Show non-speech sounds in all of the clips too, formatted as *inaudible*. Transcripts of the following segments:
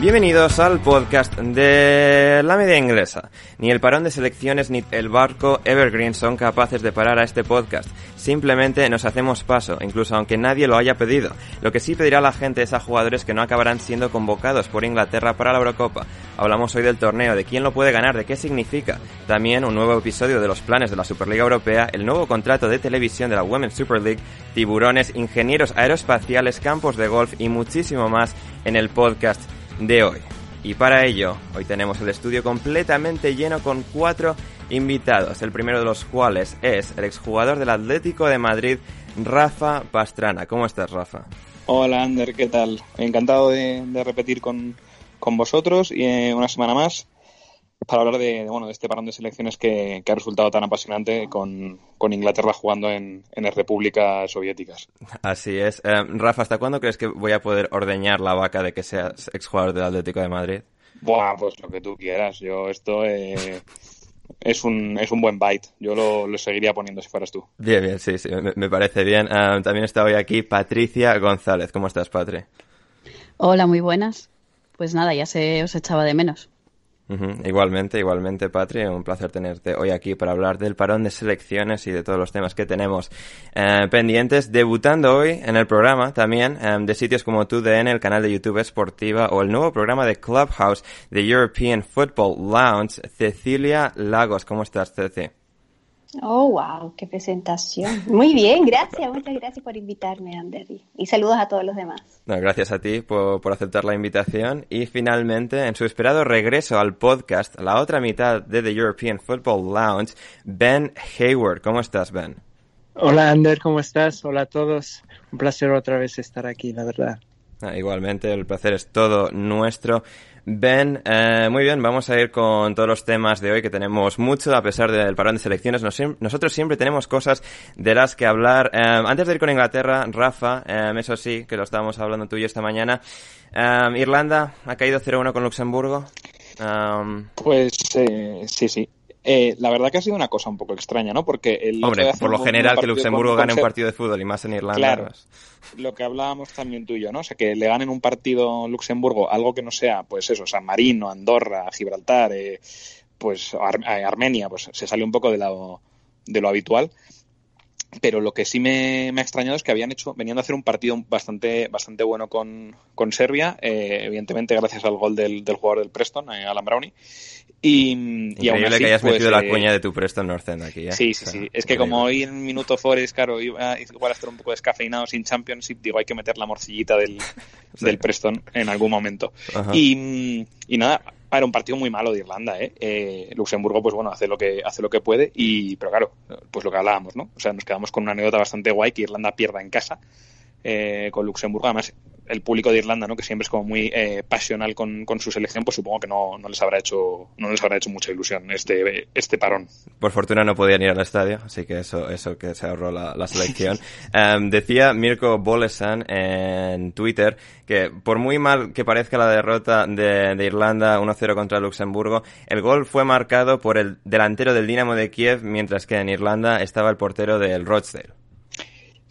Bienvenidos al podcast de la media inglesa. Ni el parón de selecciones ni el barco Evergreen son capaces de parar a este podcast. Simplemente nos hacemos paso, incluso aunque nadie lo haya pedido. Lo que sí pedirá la gente es a jugadores que no acabarán siendo convocados por Inglaterra para la Eurocopa. Hablamos hoy del torneo, de quién lo puede ganar, de qué significa. También un nuevo episodio de los planes de la Superliga Europea, el nuevo contrato de televisión de la Women's Super League, tiburones, ingenieros aeroespaciales, campos de golf y muchísimo más en el podcast de hoy. Y para ello, hoy tenemos el estudio completamente lleno con cuatro invitados, el primero de los cuales es el exjugador del Atlético de Madrid, Rafa Pastrana. ¿Cómo estás, Rafa? Hola, Ander, ¿qué tal? Encantado de, repetir con, con, vosotros y eh, una semana más para hablar de, bueno, de este parón de selecciones que, ha resultado tan apasionante con, Inglaterra jugando en, en repúblicas soviéticas. Así es. Eh, Rafa, ¿hasta cuándo crees que voy a poder ordeñar la vaca de que seas exjugador del Atlético de Madrid? Buah, pues lo que tú quieras. Yo esto eh, es, un, es un buen bite. Yo lo, seguiría poniendo si fueras tú. Bien, bien, sí, sí, me, parece bien. Eh, también está hoy aquí Patricia González. ¿Cómo estás, Patri? Hola, muy buenas. Pues nada, ya se os echaba de menos. Igualmente, igualmente, Patri, un placer tenerte hoy aquí para hablar del parón de selecciones y de todos los temas que tenemos eh, pendientes. Debutando hoy en el programa también eh, de sitios como TUDN, el canal de YouTube Esportiva o el nuevo programa de Clubhouse de European Football Lounge, Cecilia Lagos. ¿Cómo estás, Ceci? Oh, wow, qué presentación. Muy bien, gracias, muchas gracias por invitarme, Andery. Y saludos a todos los demás. gracias a ti por, por, aceptar la invitación. Y finalmente, en su esperado regreso al podcast, la otra mitad de The European Football Lounge, Ben Hayward. ¿Cómo estás, Ben? Hola, Ander, ¿cómo estás? Hola a todos. Un placer otra vez estar aquí, la verdad. Ah, igualmente, el placer es todo nuestro. Ben, eh, muy bien, vamos a ir con todos los temas de hoy que tenemos mucho a pesar del parón de selecciones. nosotros siempre tenemos cosas de las que hablar. Eh, antes de ir con Inglaterra, Rafa, eh, eso sí, que lo estábamos hablando tú y esta mañana. Irlanda ha caído 0-1 con Luxemburgo. pues sí, sí. Eh, la verdad que ha sido una cosa un poco extraña, ¿no? Porque el Hombre, por lo general que Luxemburgo gane un partido de fútbol y más en Irlanda. Claro, pues. lo que hablábamos también tú y yo, ¿no? O sea, que le ganen un partido Luxemburgo, algo que no sea, pues eso, San Marino, Andorra, Gibraltar, eh, pues eh, Armenia, pues se sale un poco de lo, de lo habitual pero lo que sí me, ha extrañado es que habían hecho, venían a hacer un partido bastante, bastante bueno con, con Serbia, eh, evidentemente gracias al gol del, del jugador del Preston, eh, Alan Brownie. Y, y aún así, que hayas pues, metido la eh, cuña de tu Preston North End aquí. ¿eh? Sí, sí, sí. Es que como hoy en Minuto Forest, claro, igual a estar un poco descafeinado sin Championship, digo, hay que meter la morcillita del, *laughs* del Preston en algún momento. Y, y nada, era un partido muy malo de Irlanda, ¿eh? ¿eh? Luxemburgo, pues bueno, hace lo que hace lo que puede y, pero claro, pues lo que hablábamos, ¿no? O sea, nos quedamos con una anécdota bastante guay que Irlanda pierda en casa eh, con Luxemburgo. Además, el público de Irlanda, ¿no? que siempre es como muy eh, pasional con, su selección, pues supongo que no, no, les habrá hecho no les habrá hecho mucha ilusión este este parón. Por fortuna no podían ir al estadio, así que eso eso que se ahorró la, selección. *laughs* Em, decía Mirko Bolesan en Twitter que por muy mal que parezca la derrota de, de Irlanda 1-0 contra Luxemburgo, el gol fue marcado por el delantero del Dinamo de Kiev, mientras que en Irlanda estaba el portero del Rochdale.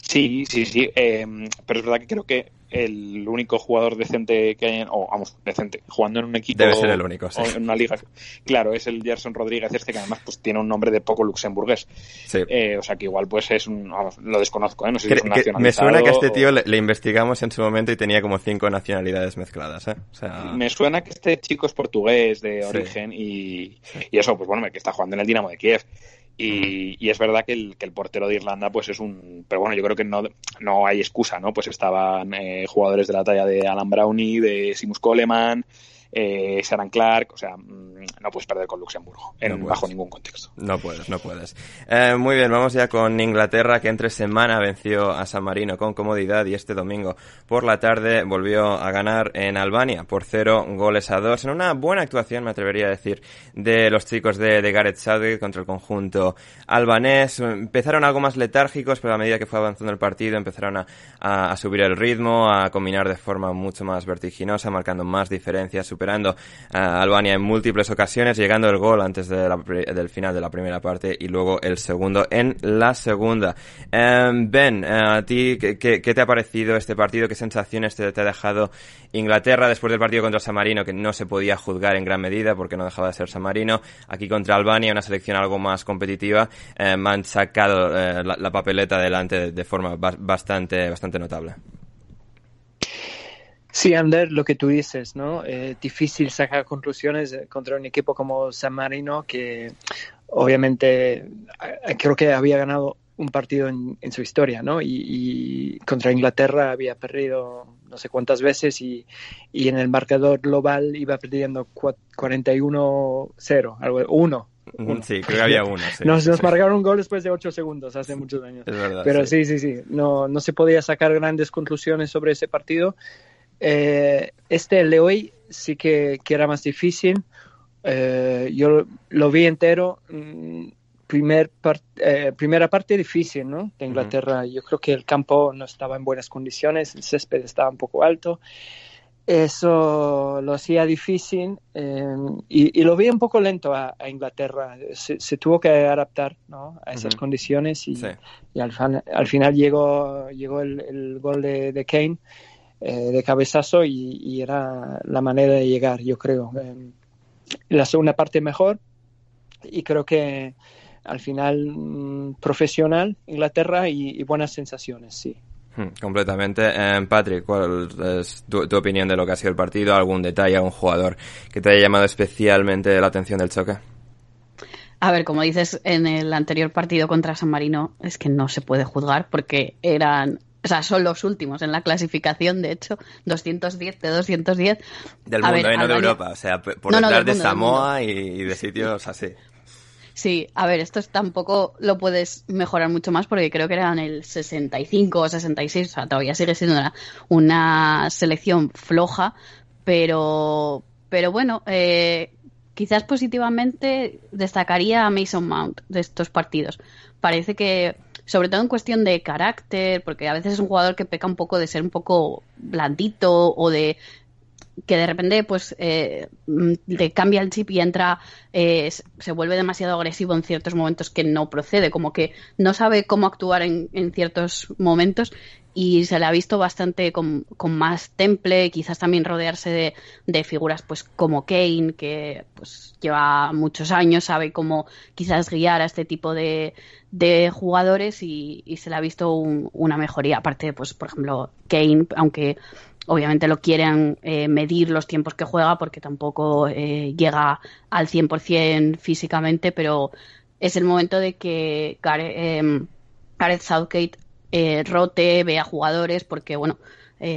Sí, sí, sí. Eh, pero es verdad que creo que el único jugador decente que hay, o vamos, decente, jugando en un equipo. Debe ser el único, sí. O en una liga. Claro, es el Gerson Rodríguez, este que además pues tiene un nombre de poco luxemburgués. Sí. Eh, o sea que igual pues es un. lo desconozco, ¿eh? No sé si es un. Me suena que a este tío le, investigamos en su momento y tenía como cinco nacionalidades mezcladas, ¿eh? O sea... Me suena que este chico es portugués de origen y, y eso, pues bueno, que está jugando en el Dinamo de Kiev. Y, es verdad que el, que el, portero de Irlanda pues es un pero bueno yo creo que no, no hay excusa no pues estaban eh, jugadores de la talla de Alan Brownie de Simus Coleman eh, Sharon Clark, o sea, mm, no puedes perder con Luxemburgo en, bajo ningún contexto. No puedes, no puedes. Eh, muy bien, vamos ya con Inglaterra que entre semana venció a San Marino con comodidad y este domingo por la tarde volvió a ganar en Albania por cero goles a dos en una buena actuación, me atrevería a decir, de los chicos de, de Gareth Southgate contra el conjunto albanés. Empezaron algo más letárgicos, pero a medida que fue avanzando el partido empezaron a, a, subir el ritmo, a combinar de forma mucho más vertiginosa, marcando más diferencias, superando a Albania en múltiples ocasiones, llegando el gol antes del final de la primera parte y luego el segundo en la segunda. Em, ben, eh, ¿a ti qué, te ha parecido este partido? ¿Qué sensaciones te, ha dejado Inglaterra después del partido contra San Marino, que no se podía juzgar en gran medida porque no dejaba de ser San Marino? Aquí contra Albania, una selección algo más competitiva, eh, han sacado eh, la, papeleta adelante de, forma bastante, bastante notable. Sí, Ander, lo que tú dices, ¿no? Eh, difícil sacar conclusiones contra un equipo como San Marino que obviamente creo que había ganado un partido en, su historia, ¿no? Y, contra Inglaterra había perdido no sé cuántas veces y, en el marcador global iba perdiendo 41-0, algo, 1, Sí, creo que había uno. nos, nos marcaron un gol después de 8 segundos hace muchos años. Pero sí, sí, sí. No, no se podía sacar grandes conclusiones sobre ese partido. Eh, este el de hoy sí que, que era más difícil. Eh, yo lo vi entero. Mm, primer eh, primera parte difícil, ¿no? De Inglaterra. Yo creo que el campo no estaba en buenas condiciones, el césped estaba un poco alto. Eso lo hacía difícil em, y, lo vi un poco lento a, Inglaterra. Se, tuvo que adaptar ¿no? a esas condiciones y, y al, al, final llegó, llegó el, gol de, Kane eh, de cabezazo y, era la manera de llegar, yo creo. Em, la segunda parte mejor y creo que al final mm, profesional Inglaterra y buenas sensaciones, sí. Hmm, completamente. Eh, Patrick, ¿cuál es tu, opinión de lo que ha sido el partido? ¿Algún detalle, algún jugador que te haya llamado especialmente la atención del choque? A ver, como dices, en el anterior partido contra San Marino es que no se puede juzgar porque eran sea, son los últimos en la clasificación, de hecho, 210 de 210. Del mundo, ver, no de Europa, o sea, por detrás de Samoa y, de sitios así. Sí, a ver, esto tampoco lo puedes mejorar mucho más porque creo que eran el 65 o 66, o sea, todavía sigue siendo una, selección floja, pero, pero bueno, eh, quizás positivamente destacaría a Mason Mount de estos partidos. Parece que, sobre todo en cuestión de carácter, porque a veces es un jugador que peca un poco de ser un poco blandito o de que de repente pues eh, le cambia el chip y entra eh, se vuelve demasiado agresivo en ciertos momentos que no procede como que no sabe cómo actuar en, en ciertos momentos y se le ha visto bastante con, más temple quizás también rodearse de, de, figuras pues como Kane que pues lleva muchos años sabe cómo quizás guiar a este tipo de, de jugadores y, y, se le ha visto una mejoría. Aparte pues por ejemplo Kane aunque obviamente lo quieren eh, medir los tiempos que juega porque tampoco eh, llega al 100% físicamente, pero es el momento de que Gareth, eh, Southgate eh, rote, vea jugadores, porque bueno,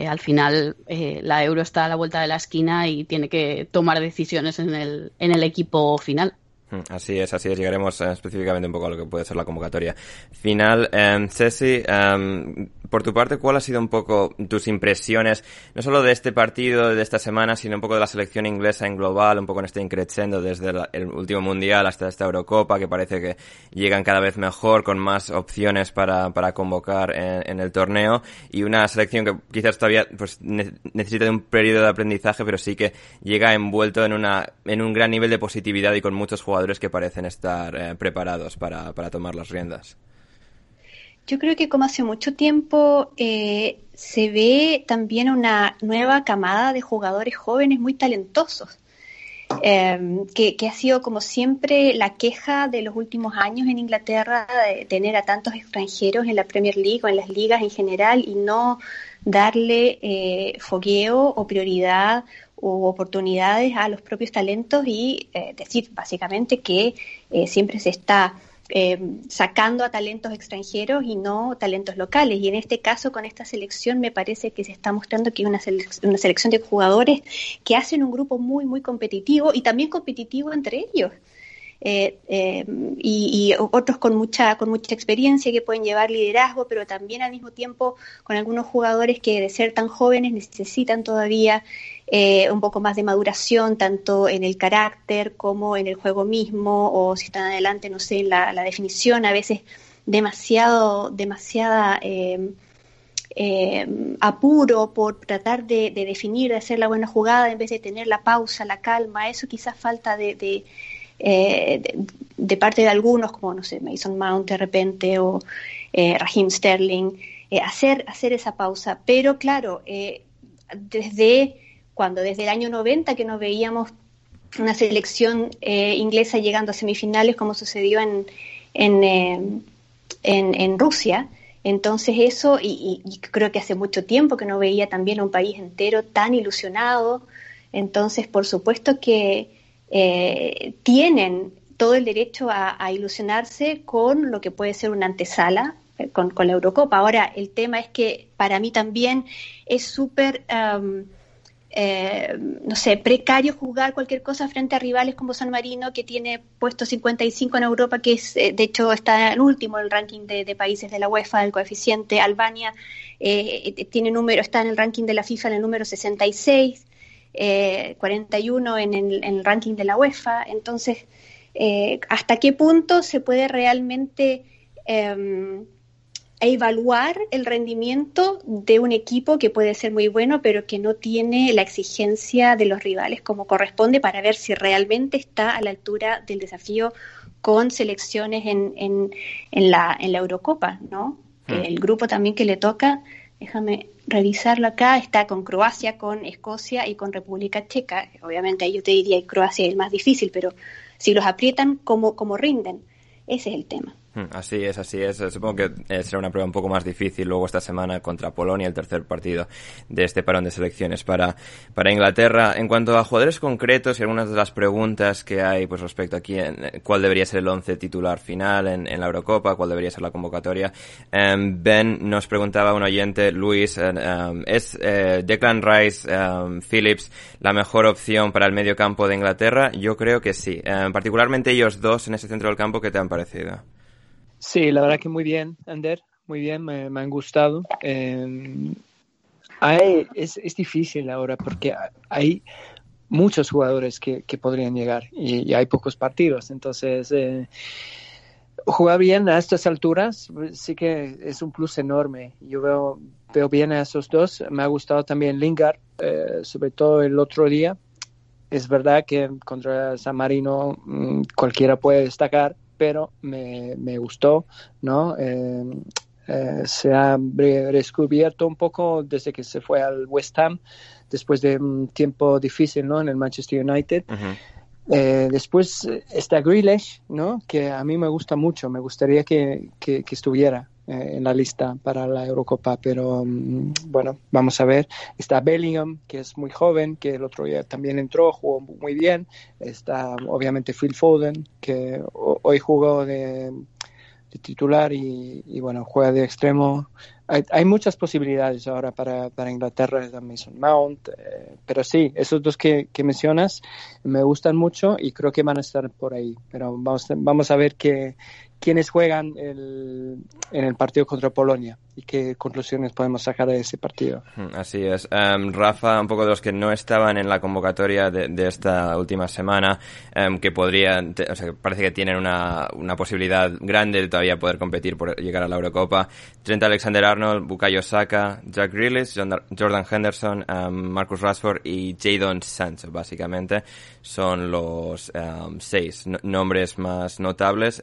al final la Euro está a la vuelta de la esquina y tiene que tomar decisiones en el, en el equipo final. Mm, así es, así es. Llegaremos eh, específicamente un poco a lo que puede ser la convocatoria final. Um, Ceci, em, por tu parte, ¿cuál ha sido un poco tus impresiones, no solo de este partido, de esta semana, sino un poco de la selección inglesa en global, un poco en este increciendo desde el último mundial hasta esta Eurocopa, que parece que llegan cada vez mejor, con más opciones para, para convocar en, el torneo, y una selección que quizás todavía pues, necesita de un periodo de aprendizaje, pero sí que llega envuelto en, una, en un gran nivel de positividad y con muchos jugadores que parecen estar eh, preparados para, tomar las riendas. Yo creo que como hace mucho tiempo eh, se ve también una nueva camada de jugadores jóvenes muy talentosos, em, que, ha sido como siempre la queja de los últimos años en Inglaterra de tener a tantos extranjeros en la Premier League o en las ligas en general y no darle eh, fogueo o prioridad u oportunidades a los propios talentos y eh, decir básicamente que eh, siempre se está eh, sacando a talentos extranjeros y no talentos locales. Y en este caso, con esta selección, me parece que se está mostrando que hay una, una selección de jugadores que hacen un grupo muy, muy competitivo y también competitivo entre ellos. Eh, eh, y, otros con mucha, con mucha experiencia que pueden llevar liderazgo, pero también al mismo tiempo con algunos jugadores que de ser tan jóvenes necesitan todavía eh, un poco más de maduración, tanto en el carácter como en el juego mismo, o si están adelante, no sé, en la, definición, a veces demasiado, demasiada apuro por tratar de, definir, de hacer la buena jugada en vez de tener la pausa, la calma, eso quizás falta de, parte de algunos, como no sé, Mason Mount de repente o Raheem Sterling, hacer, hacer esa pausa. Pero claro, desde cuando desde el año 90 que no veíamos una selección eh, inglesa llegando a semifinales como sucedió en, en, eh, en, Rusia. Entonces eso, y, creo que hace mucho tiempo que no veía también un país entero tan ilusionado. Entonces, por supuesto que eh, tienen todo el derecho a, ilusionarse con lo que puede ser una antesala con, con, la Eurocopa. Ahora, el tema es que para mí también es súper... Eh, no sé, precario jugar cualquier cosa frente a rivales como San Marino, que tiene puesto 55 en Europa, que es, eh, de hecho está el último en el ranking de, países de la UEFA, el coeficiente. Albania eh, tiene número, está en el ranking de la FIFA en el número 66, 41 en el, en el, ranking de la UEFA. Entonces, ¿hasta qué punto se puede realmente em, evaluar el rendimiento de un equipo que puede ser muy bueno, pero que no tiene la exigencia de los rivales como corresponde para ver si realmente está a la altura del desafío con selecciones en, en, la, en la Eurocopa, ¿no? Mm. El grupo también que le toca, déjame revisarlo acá, está con Croacia, con Escocia y con República Checa. Obviamente ahí yo te diría que Croacia es el más difícil, pero si los aprietan, ¿cómo, cómo rinden? Ese es el tema. Hmm, así es, así es. Supongo que eh, será una prueba un poco más difícil luego esta semana contra Polonia, el tercer partido de este parón de selecciones para, para Inglaterra. En cuanto a jugadores concretos y algunas de las preguntas que hay pues respecto a quién, eh, cuál debería ser el once titular final en, en, la Eurocopa, cuál debería ser la convocatoria. Em, ben nos preguntaba un oyente, Luis, eh, em, ¿es Declan Rice, em, Phillips la mejor opción para el medio campo de Inglaterra? Yo creo que sí. particularmente ellos dos en ese centro del campo, ¿qué te han parecido? Sí, la verdad que muy bien, Ander, muy bien, me, han gustado. Eh, hay, es, es, difícil ahora porque hay muchos jugadores que, que podrían llegar y, hay pocos partidos, entonces eh, jugar bien a estas alturas sí que es un plus enorme. Yo veo, veo bien a esos dos, me ha gustado también Lingard, eh, sobre todo el otro día. Es verdad que contra San Marino mm, cualquiera puede destacar, pero me, me gustó, ¿no? Eh, eh, se ha descubierto un poco desde que se fue al West Ham, después de un tiempo difícil, ¿no? En el Manchester United. Eh, después está Grealish, ¿no? Que a mí me gusta mucho, me gustaría que, que estuviera. Eh, en la lista para la Eurocopa, pero mm, bueno, vamos a ver. Está Bellingham, que es muy joven, que el otro día también entró, jugó muy bien. Está obviamente Phil Foden, que hoy jugó de, titular y, bueno, juega de extremo. Hay, muchas posibilidades ahora para, para Inglaterra, Mason Mount, eh, pero sí, esos dos que, que, mencionas me gustan mucho y creo que van a estar por ahí, pero vamos, vamos a ver qué, quiénes juegan el, en el partido contra Polonia y qué conclusiones podemos sacar de ese partido. Hmm, así es. Em, Rafa, un poco de los que no estaban en la convocatoria de, esta última semana, um, que podrían, o sea, parece que tienen una, una, posibilidad grande de todavía poder competir por llegar a la Eurocopa. Trent Alexander-Arnold, Bukayo Saka, Jack Grealish, Jordan Henderson, em, Marcus Rashford y Jadon Sancho, básicamente, son los seis nombres más notables.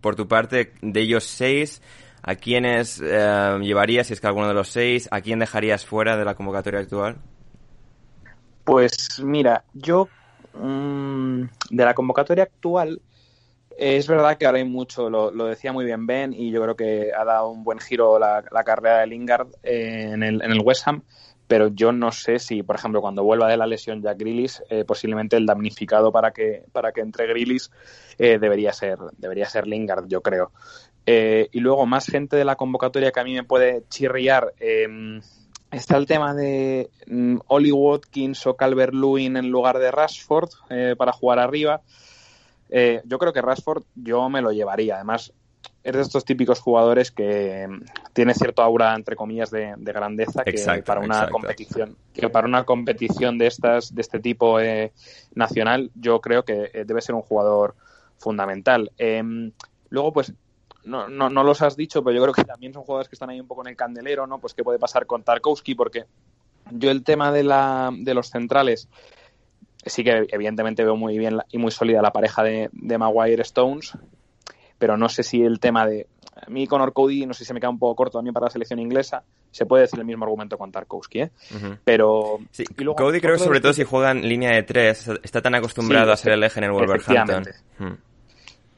Por tu parte, de ellos seis, ¿A quiénes eh, llevarías, si es que alguno de los seis, a quién dejarías fuera de la convocatoria actual? Pues mira, yo mm, de la convocatoria actual es verdad que ahora hay mucho, lo, decía muy bien Ben y yo creo que ha dado un buen giro la, carrera de Lingard en, el, en el West Ham, pero yo no sé si, por ejemplo, cuando vuelva de la lesión Jack Grillis, eh, posiblemente el damnificado para que, para que entre Grillis eh, debería, ser, debería ser Lingard, yo creo. Eh, y luego más gente de la convocatoria que a mí me puede chirriar. Em, está el tema de um, Ollie Watkins o Calvert Lewin en lugar de Rashford eh, para jugar arriba. Eh, yo creo que Rashford yo me lo llevaría. Además, es de estos típicos jugadores que em, tiene cierto aura, entre comillas, de, grandeza que para una competición que para una competición de estas de este tipo nacional yo creo que debe ser un jugador fundamental. Em, luego, pues no, no, no, los has dicho, pero yo creo que también son jugadores que están ahí un poco en el candelero, ¿no? Pues qué puede pasar con Tarkovsky, porque yo el tema de, la, de los centrales sí que evidentemente veo muy bien y muy sólida la pareja de, de Maguire Stones, pero no sé si el tema de a mí Conor Cody no sé si se me queda un poco corto también para la selección inglesa. Se puede decir el mismo argumento con Tarkovsky, ¿eh? Pero... Sí, Cody creo que sobre todo si juega en línea de tres, está tan acostumbrado a ser el eje en el Wolverhampton. Efectivamente.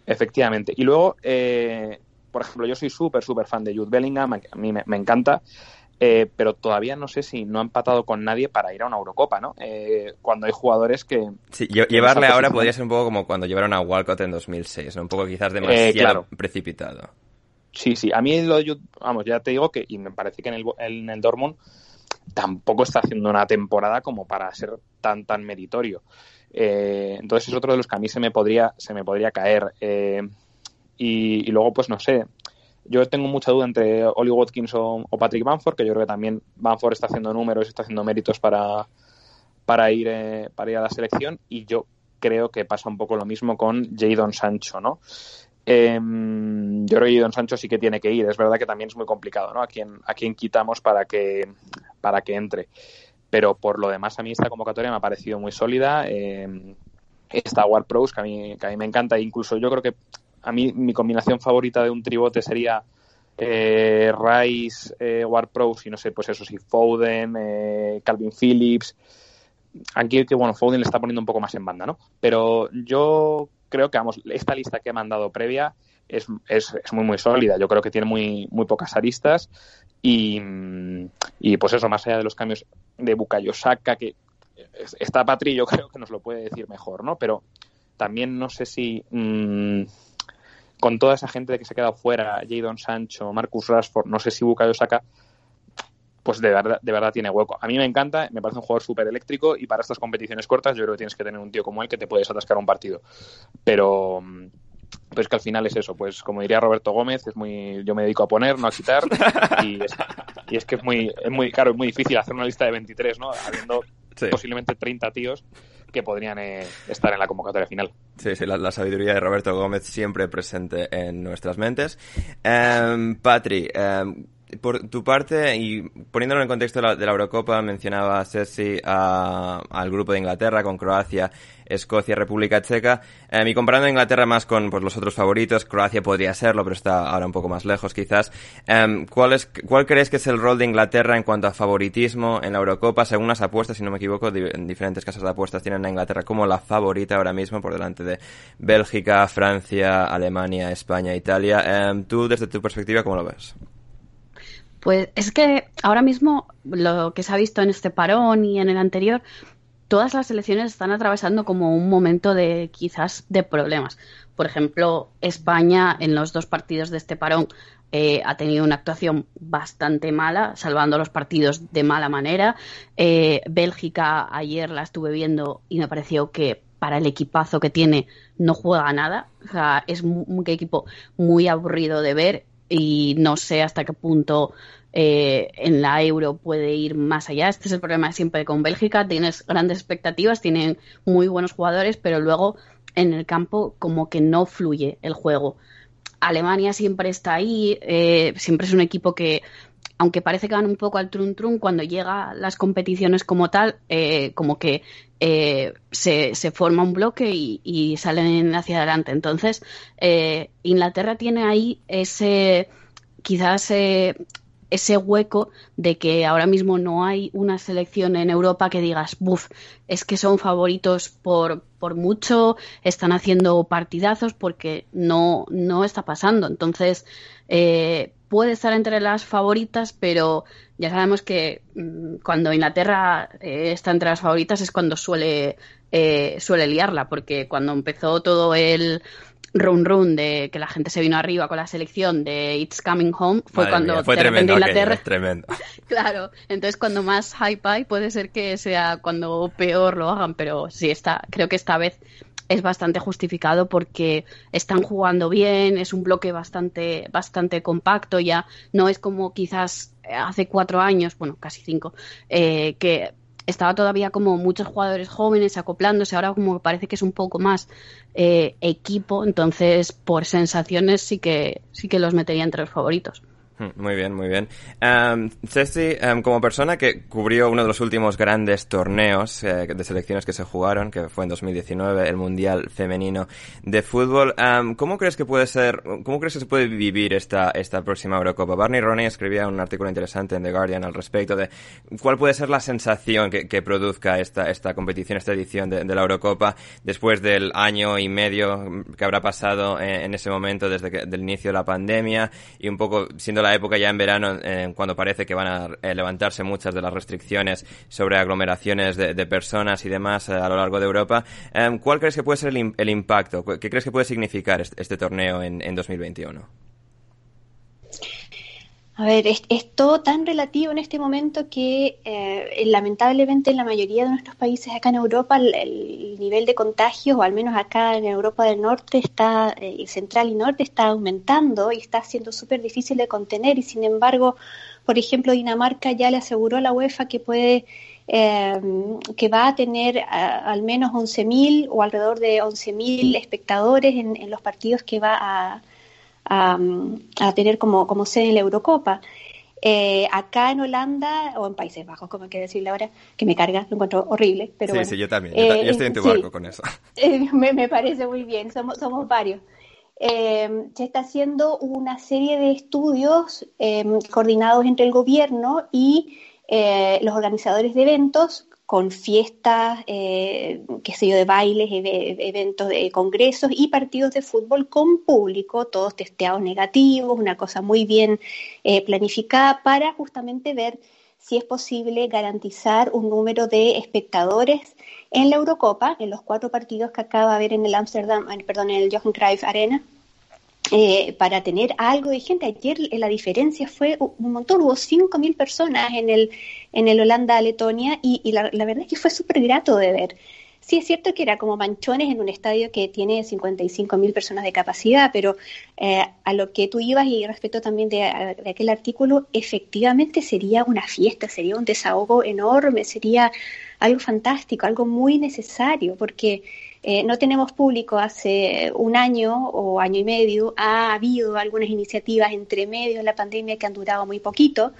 efectivamente. Y luego, eh, por ejemplo, yo soy súper, súper fan de Jude Bellingham, a mí me, encanta. Eh, pero todavía no sé si no ha empatado con nadie para ir a una Eurocopa, ¿no? Eh, cuando hay jugadores que... Sí, llevarle ahora podría ser un poco como cuando llevaron a Walcott en 2006, ¿no? Un poco quizás demasiado precipitado. Sí, sí. A mí lo de vamos, ya te digo que, y me parece que en el, en el Dortmund tampoco está haciendo una temporada como para ser tan, tan meritorio. Eh, entonces es otro de los que a mí se me podría, se me podría caer. Eh, y, luego, pues no sé, yo tengo mucha duda entre Oli Watkins o, Patrick Banford, que yo creo que también Banford está haciendo números, está haciendo méritos para, para, ir, eh, para ir a la selección. Y yo creo que pasa un poco lo mismo con Jadon Sancho, ¿no? Em, yo creo que Don Sancho sí que tiene que ir. Es verdad que también es muy complicado, ¿no? A quién, a quién quitamos para que, para que entre. Pero por lo demás, a mí esta convocatoria me ha parecido muy sólida. Eh, esta War Pros, que que a mí me encanta. Incluso yo creo que a mí mi combinación favorita de un tribote sería eh, Rice, eh, War Pros y no sé, pues eso sí, Foden, eh, Calvin Phillips. Aquí que, bueno, Foden le está poniendo un poco más en banda, ¿no? Pero yo creo que, vamos, esta lista que he mandado previa es, es, muy, muy sólida. Yo creo que tiene muy, muy pocas aristas y, y pues eso, más allá de los cambios de Bukayo Saka, que está Patri, yo creo que nos lo puede decir mejor, ¿no? Pero también no sé si mmm, con toda esa gente que se ha quedado fuera, Jadon Sancho, Marcus Rashford, no sé si Bukayo Saka pues de verdad, de verdad tiene hueco. A mí me encanta, me parece un jugador súper eléctrico y para estas competiciones cortas yo creo que tienes que tener un tío como él que te puedes atascar un partido. Pero pues que al final es eso, pues como diría Roberto Gómez, es muy, yo me dedico a poner, no a quitar, y es, que es muy, es muy, claro, es muy difícil hacer una lista de 23, ¿no? Habiendo posiblemente 30 tíos que podrían eh, estar en la convocatoria final. Sí, sí, la, sabiduría de Roberto Gómez siempre presente en nuestras mentes. Um, Patri, em, por tu parte, y poniéndolo en el contexto de la, de la Eurocopa, mencionaba Ceci al grupo de Inglaterra con Croacia, Escocia, República Checa. Eh, y comparando Inglaterra más con pues, los otros favoritos, Croacia podría serlo, pero está ahora un poco más lejos quizás. Em, ¿cuál, es, ¿Cuál crees que es el rol de Inglaterra en cuanto a favoritismo en la Eurocopa? Según las apuestas, si no me equivoco, en diferentes casas de apuestas tienen a Inglaterra como la favorita ahora mismo por delante de Bélgica, Francia, Alemania, España, Italia. Em, tú, desde tu perspectiva, ¿cómo lo ves? Pues es que ahora mismo lo que se ha visto en este parón y en el anterior, todas las selecciones están atravesando como un momento de quizás de problemas. Por ejemplo, España en los dos partidos de este parón eh, ha tenido una actuación bastante mala, salvando los partidos de mala manera. Eh, Bélgica ayer la estuve viendo y me pareció que para el equipazo que tiene no juega nada. O sea, es un equipo muy aburrido de ver y no sé hasta qué punto eh, en la euro puede ir más allá. Este es el problema siempre con Bélgica. Tienes grandes expectativas, tienen muy buenos jugadores, pero luego en el campo como que no fluye el juego. Alemania siempre está ahí, eh, siempre es un equipo que, aunque parece que van un poco al trun trun, cuando llega las competiciones como tal, eh, como que se, se, forma un bloque y, salen hacia adelante. Entonces, Inglaterra tiene ahí ese quizás ese hueco de que ahora mismo no hay una selección en Europa que digas, buf, es que son favoritos por, por mucho, están haciendo partidazos porque no, no está pasando. Entonces, eh, puede estar entre las favoritas, pero ya sabemos que mm, cuando Inglaterra eh, está entre las favoritas es cuando suele, eh, suele liarla, porque cuando empezó todo el run run de que la gente se vino arriba con la selección de It's Coming Home fue cuando fue tremendo Inglaterra tremendo. *laughs* Claro entonces cuando más hype hay puede ser que sea cuando peor lo hagan pero sí está creo que esta vez es bastante justificado porque están jugando bien es un bloque bastante bastante compacto ya no es como quizás hace cuatro años bueno casi cinco eh, que estaba todavía como muchos jugadores jóvenes acoplándose, ahora como parece que es un poco más eh, equipo, entonces por sensaciones sí que, sí que los metería entre los favoritos. *laughs* Muy bien, muy bien. Um, em, como persona que cubrió uno de los últimos grandes torneos eh, de selecciones que se jugaron, que fue en 2019, el Mundial Femenino de Fútbol, em, ¿cómo crees que puede ser, cómo crees que se puede vivir esta, esta próxima Eurocopa? Barney Roney escribía un artículo interesante en The Guardian al respecto de cuál puede ser la sensación que, que produzca esta, esta competición, esta edición de, la Eurocopa después del año y medio que habrá pasado en, en ese momento desde que, del inicio de la pandemia y un poco siendo la época ya en verano, cuando parece que van a eh, levantarse muchas de las restricciones sobre aglomeraciones de, personas y demás eh, a lo largo de Europa, ¿cuál crees que puede ser el, impacto? ¿Qué crees que puede significar este, torneo en, en 2021? A ver, es, todo tan relativo en este momento que eh, lamentablemente en la mayoría de nuestros países acá en Europa el, nivel de contagios, o al menos acá en Europa del Norte, está, eh, central y norte, está aumentando y está siendo súper difícil de contener. Y sin embargo, por ejemplo, Dinamarca ya le aseguró a la UEFA que puede eh, que va a tener al menos 11.000 o alrededor de 11.000 espectadores en los partidos que va a a, tener como, como sede en la Eurocopa. Eh, acá en Holanda, o en Países Bajos, como hay que decirle ahora, que me carga, lo encuentro horrible. Pero sí, sí, yo también. Yo, estoy en tu eh, barco con eso. *laughs* Eh, me, me, parece muy bien, somos, somos varios. se está haciendo una serie de estudios coordinados entre el gobierno y los organizadores de eventos con fiestas, eh, qué sé yo, de bailes, eventos de congresos y partidos de fútbol con público, todos testeados negativos, una cosa muy bien eh, planificada para justamente ver si es posible garantizar un número de espectadores en la Eurocopa, en los cuatro partidos que acaba de haber en el Amsterdam, perdón, en el Johan Cruyff Arena. Eh, para tener algo de gente. Ayer la diferencia fue un montón, hubo 5.000 personas en el, en el Holanda-Letonia y, la, verdad es que fue súper grato de ver. Sí, es cierto que era como manchones en un estadio que tiene 55.000 personas de capacidad, pero eh, a lo que tú ibas y respecto también de, de, aquel artículo, efectivamente sería una fiesta, sería un desahogo enorme, sería algo fantástico, algo muy necesario, porque eh, no tenemos público hace un año o año y medio. Ha habido algunas iniciativas entre medio de la pandemia que han durado muy poquito,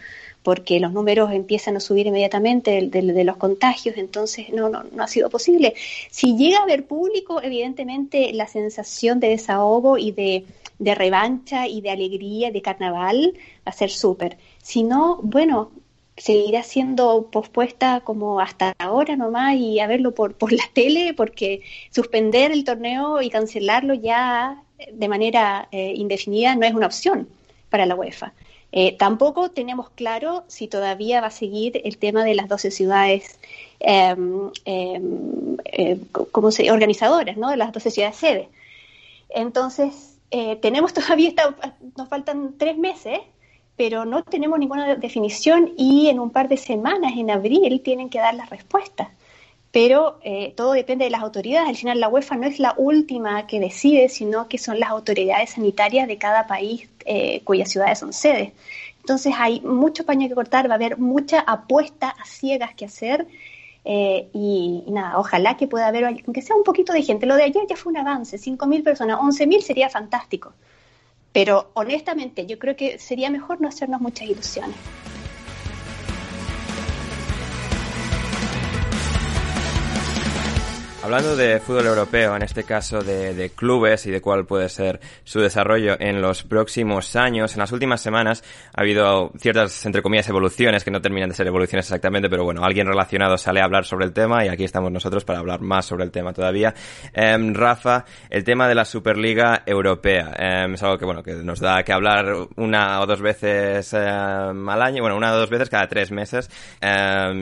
porque los números empiezan a subir inmediatamente de, los contagios, entonces no, no, no ha sido posible. Si llega a haber público, evidentemente la sensación de desahogo y de, de revancha y de alegría, de carnaval, va a ser súper. Si no, bueno, seguirá siendo pospuesta como hasta ahora nomás y a verlo por, por la *laughs* tele, porque suspender el torneo y cancelarlo ya de manera eh, indefinida no es una opción para la UEFA. Eh, tampoco tenemos claro si todavía va a seguir el tema de las 12 ciudades em, em, eh, como se, organizadoras, ¿no? de las 12 ciudades sede. Entonces, tenemos *laughs* todavía, nos faltan tres meses pero no tenemos ninguna definición y en un par de semanas, en abril, tienen que dar las respuestas. Pero eh, todo depende de las autoridades. Al final, la UEFA no es la última que decide, sino que son las autoridades sanitarias de cada país eh, cuyas ciudades son sedes. Entonces, hay mucho paño que cortar, va a haber mucha apuesta a ciegas que hacer. Eh, y, nada, ojalá que pueda haber, aunque sea un poquito de gente. Lo de ayer ya fue un avance, 5.000 personas, 11.000 sería fantástico. Pero honestamente, yo creo que sería mejor no hacernos muchas ilusiones. Hablando de fútbol europeo, en este caso de, clubes y de cuál puede ser su desarrollo en los próximos años, en las últimas semanas ha habido ciertas, entre comillas, evoluciones que no terminan de ser evoluciones exactamente, pero bueno, alguien relacionado sale a hablar sobre el tema y aquí estamos nosotros para hablar más sobre el tema todavía. Em, Rafa, el tema de la Superliga Europea em, es algo que bueno que nos da que hablar una o dos veces em, al año, bueno, una o dos veces cada tres meses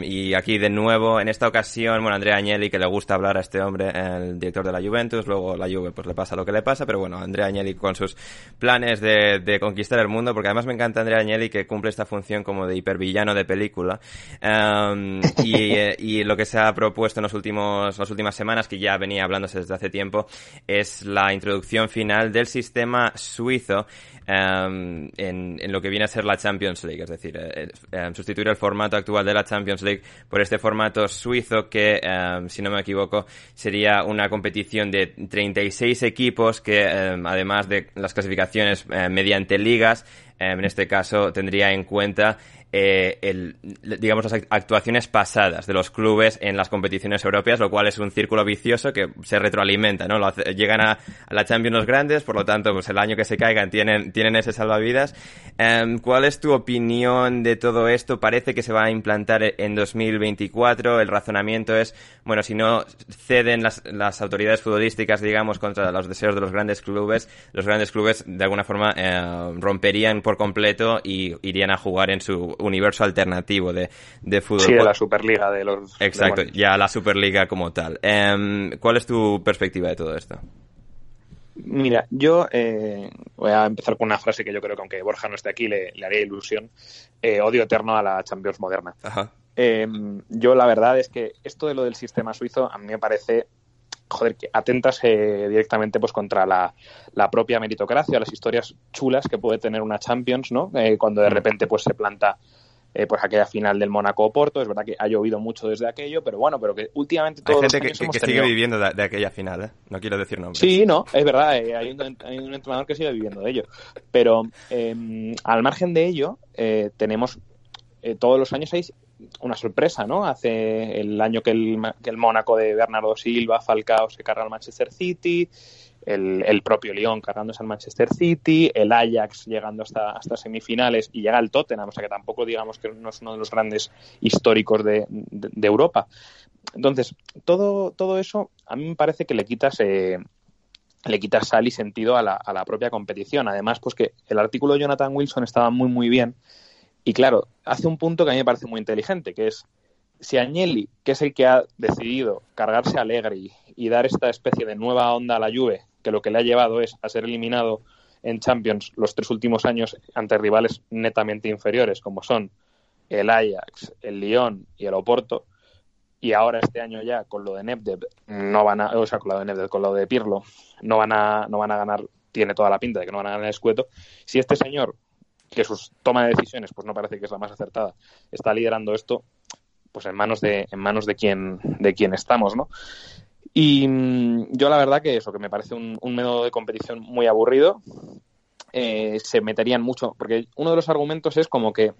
y aquí de nuevo en esta ocasión, bueno, Andrea Agnelli que le gusta hablar este hombre, el director de la Juventus, luego la Juve pues le pasa lo que le pasa, pero bueno, Andrea Agnelli con sus planes de, de conquistar el mundo, porque además me encanta Andrea Agnelli que cumple esta función como de hipervillano de película, um, y, lo que se ha propuesto en los últimos, las últimas semanas, que ya venía hablándose desde hace tiempo, es la introducción final del sistema suizo um, en, lo que viene a ser la Champions League, es decir, eh, eh, sustituir el formato actual de la Champions League por este formato suizo que, si no me equivoco, sería una competición de 36 equipos que, um, además de las clasificaciones uh, mediante ligas, en este caso tendría en cuenta eh, el, digamos, las actuaciones pasadas de los clubes en las competiciones europeas, lo cual es un círculo vicioso que se retroalimenta, ¿no? Lo llegan a, la Champions los grandes, por lo tanto, pues el año que se caigan tienen, tienen ese salvavidas. Eh, ¿Cuál es tu opinión de todo esto? Parece que se va a implantar en 2024. El razonamiento es, bueno, si no ceden las, las autoridades futbolísticas, digamos, contra los deseos de los grandes clubes, los grandes clubes de alguna forma eh, romperían por completo y irían a jugar en su universo alternativo de, de fútbol. Sí, de la Superliga de los. Exacto, ya la Superliga como tal. Em, ¿Cuál es tu perspectiva de todo esto? Mira, yo eh, voy a empezar con una frase que yo creo que aunque Borja no esté aquí le, haría ilusión. Eh, odio eterno a la Champions moderna. Em, yo la verdad es que esto de lo del sistema suizo a mí me parece joder, que atentas eh, directamente pues contra la, la, propia meritocracia, las historias chulas que puede tener una Champions, ¿no? Eh, cuando de mm. repente pues se planta eh, pues aquella final del Mónaco Porto, es verdad que ha llovido mucho desde aquello, pero bueno, pero que últimamente todos Hay gente que, sigue viviendo de, aquella final, ¿eh? No quiero decir nombres. Sí, no, es verdad, hay un, hay, un, entrenador que sigue viviendo de ello, pero em, al margen de ello tenemos todos los años hay una sorpresa, ¿no? Hace el año que el, que el Mónaco de Bernardo Silva, Falcao se carga al Manchester City, el, el, propio Lyon cargándose al Manchester City, el Ajax llegando hasta, hasta semifinales y llega el Tottenham, o sea que tampoco digamos que no es uno de los grandes históricos de, de, Europa. Entonces, todo, todo eso a mí me parece que le quitas... Eh, le quitas sal y sentido a la, a la propia competición. Además, pues que el artículo de Jonathan Wilson estaba muy, muy bien y claro, hace un punto que a mí me parece muy inteligente, que es si Agnelli, que es el que ha decidido cargarse a Allegri y dar esta especie de nueva onda a la Juve, que lo que le ha llevado es a ser eliminado en Champions los tres últimos años ante rivales netamente inferiores, como son el Ajax, el Lyon y el Oporto, y ahora este año ya con lo de Nebdev no van a, o sea, con lo de Nebdev, con lo de Pirlo, no van a, no van a ganar, tiene toda la pinta de que no van a ganar el escueto. Si este señor que su toma de decisiones pues no parece que es la más acertada, está liderando esto pues en manos de en manos de quien de quien estamos, ¿no? Y mm, yo la verdad que eso, que me parece un, un método de competición muy aburrido, eh, se meterían mucho, porque uno de los argumentos es como que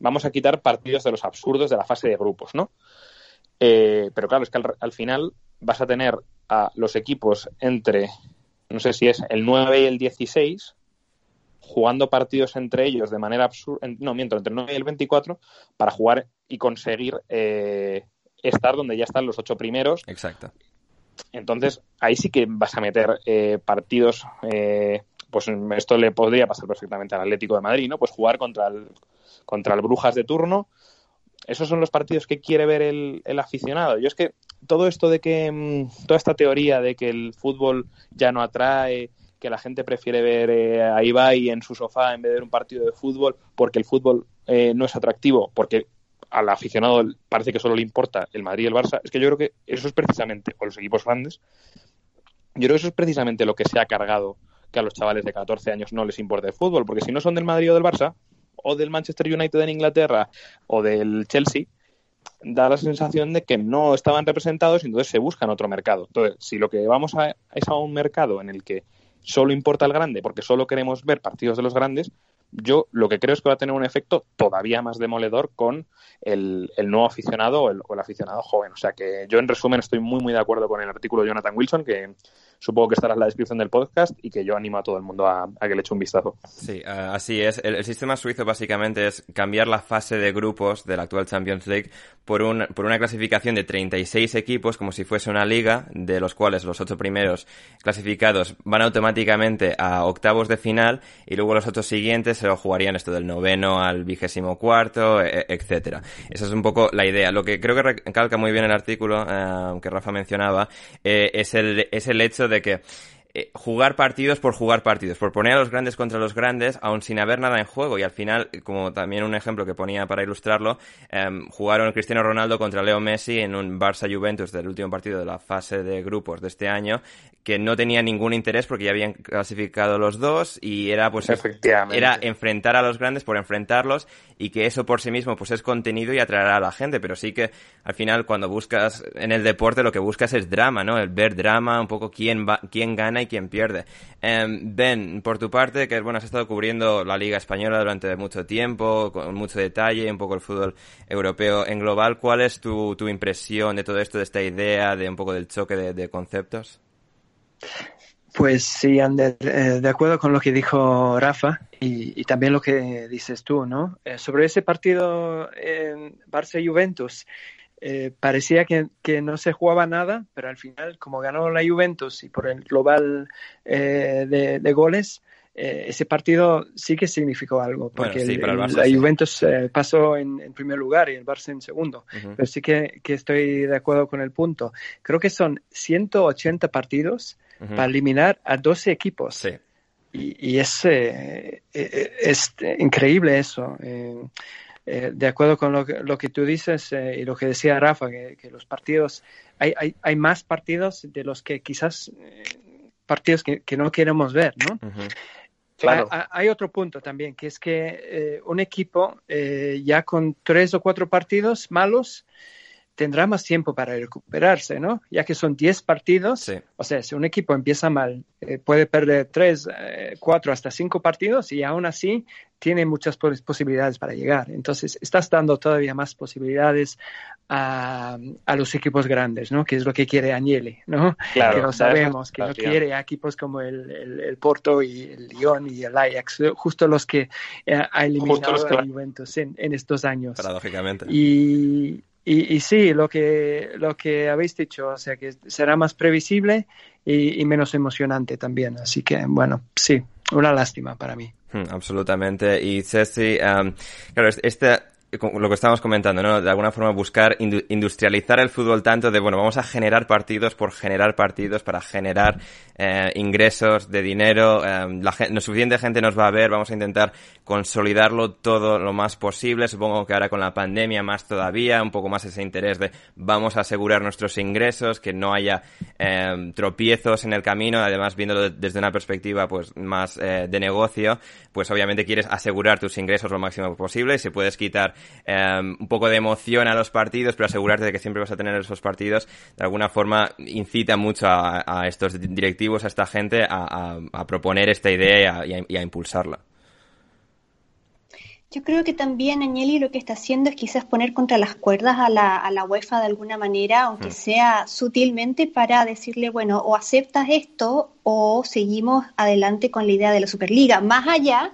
vamos a quitar partidos de los absurdos de la fase de grupos, ¿no? Eh, pero claro, es que al, al, final vas a tener a los equipos entre, no sé si es el 9 y el 16, jugando partidos entre ellos de manera absurda, no miento, entre el 9 y el 24, para jugar y conseguir eh, estar donde ya están los ocho primeros. Exacto. Entonces, ahí sí que vas a meter eh, partidos, eh, pues esto le podría pasar perfectamente al Atlético de Madrid, ¿no? Pues jugar contra el, contra el Brujas de turno. Esos son los partidos que quiere ver el, el aficionado. Yo es que todo esto de que, mm, toda esta teoría de que el fútbol ya no atrae, que la gente prefiere ver eh, a Ibai en su sofá en vez de ver un partido de fútbol porque el fútbol eh, no es atractivo, porque al aficionado parece que solo le importa el Madrid y el Barça, es que yo creo que eso es precisamente, o los equipos grandes, yo creo que eso es precisamente lo que se ha cargado que a los chavales de 14 años no les importa el fútbol, porque si no son del Madrid o del Barça, o del Manchester United en Inglaterra, o del Chelsea, da la sensación de que no estaban representados y entonces se buscan otro mercado. Entonces, si lo que vamos a es a un mercado en el que solo importa el grande porque solo queremos ver partidos de los grandes, yo lo que creo es que va a tener un efecto todavía más demoledor con el, nuevo aficionado o el, aficionado joven. O sea que yo en resumen estoy muy muy de acuerdo con el artículo de Jonathan Wilson, que supongo que estará en la descripción del podcast y que yo animo a todo el mundo a, que le eche un vistazo. Sí, así es. El, sistema suizo básicamente es cambiar la fase de grupos de la actual Champions League por, un, por una clasificación de 36 equipos como si fuese una liga, de los cuales los ocho primeros clasificados van automáticamente a octavos de final y luego los otros siguientes se lo jugarían esto del noveno al vigésimo cuarto, e, e, etcétera. Esa es un poco la idea. Lo que creo que recalca muy bien el artículo eh, que Rafa mencionaba eh, es, el, es el hecho de que eh, jugar partidos por jugar partidos, por poner a los grandes contra los grandes, aún sin haber nada en juego. Y al final, como también un ejemplo que ponía para ilustrarlo, em, jugaron Cristiano Ronaldo contra Leo Messi en un Barça-Juventus del último partido de la fase de grupos de este año, que no tenía ningún interés porque ya habían clasificado los dos y era pues era enfrentar a los grandes por enfrentarlos y que eso por sí mismo pues es contenido y atraerá a la gente, pero sí que al final cuando buscas en el deporte lo que buscas es drama, ¿no? El ver drama, un poco quién va, quién gana y quién pierde. Em, ben, por tu parte, que bueno, has estado cubriendo la Liga Española durante mucho tiempo, con mucho detalle, un poco el fútbol europeo en global, ¿cuál es tu, tu impresión de todo esto, de esta idea, de un poco del choque de, conceptos? Pues sí, Ander, eh, de acuerdo con lo que dijo Rafa y, también lo que dices tú, ¿no? Eh, sobre ese partido en Barça-Juventus, eh, parecía que, no se jugaba nada, pero al final, como ganó la Juventus y por el global eh, de, goles, eh, ese partido sí que significó algo, porque la Juventus pasó en, primer lugar y el Barça en segundo. Pero sí que, estoy de acuerdo con el punto. Creo que son 180 partidos para eliminar a 12 equipos. Y, y es, es increíble eso. Eh, de acuerdo con lo que, lo que tú dices eh, y lo que decía Rafa, que, los partidos, hay, hay, hay, más partidos de los que quizás eh, partidos que, no queremos ver, ¿no? Claro. Hay, otro punto también, que es que un equipo ya con tres o cuatro partidos malos tendrá más tiempo para recuperarse, ¿no? Ya que son 10 partidos, o sea, si un equipo empieza mal, eh, puede perder 3, 4, eh, hasta 5 partidos y aún así tiene muchas posibilidades para llegar. Entonces, estás dando todavía más posibilidades a, a los equipos grandes, ¿no? Que es lo que quiere Agnelli, ¿no? Claro, que lo sabemos, que no quiere a equipos como el, el, Porto y el Lyon y el Ajax, justo los que eh, ha eliminado a Juventus en, en estos años. Paradójicamente. Y, y, sí, lo que, lo que habéis dicho, o sea, que será más previsible y, menos emocionante también. Así que, bueno, sí, una lástima para mí. Hmm, absolutamente. Y Ceci, um, claro, este lo que estábamos comentando, ¿no? De alguna forma buscar industrializar el fútbol tanto de, bueno, vamos a generar partidos por generar partidos para generar eh, ingresos de dinero, eh, la no suficiente gente nos va a ver, vamos a intentar consolidarlo todo lo más posible, supongo que ahora con la pandemia más todavía, un poco más ese interés de vamos a asegurar nuestros ingresos, que no haya eh, tropiezos en el camino, además viéndolo desde una perspectiva pues más eh, de negocio, pues obviamente quieres asegurar tus ingresos lo máximo posible y si puedes quitar Em, un poco de emoción a los partidos, pero asegurarte de que siempre vas a tener esos partidos, de alguna forma incita mucho a, estos directivos, a esta gente, a, proponer esta idea y a, impulsarla. Yo creo que también Agnelli lo que está haciendo es quizás poner contra las cuerdas a la, a la UEFA de alguna manera, aunque mm. sea sutilmente, para decirle, bueno, o aceptas esto o seguimos adelante con la idea de la Superliga, más allá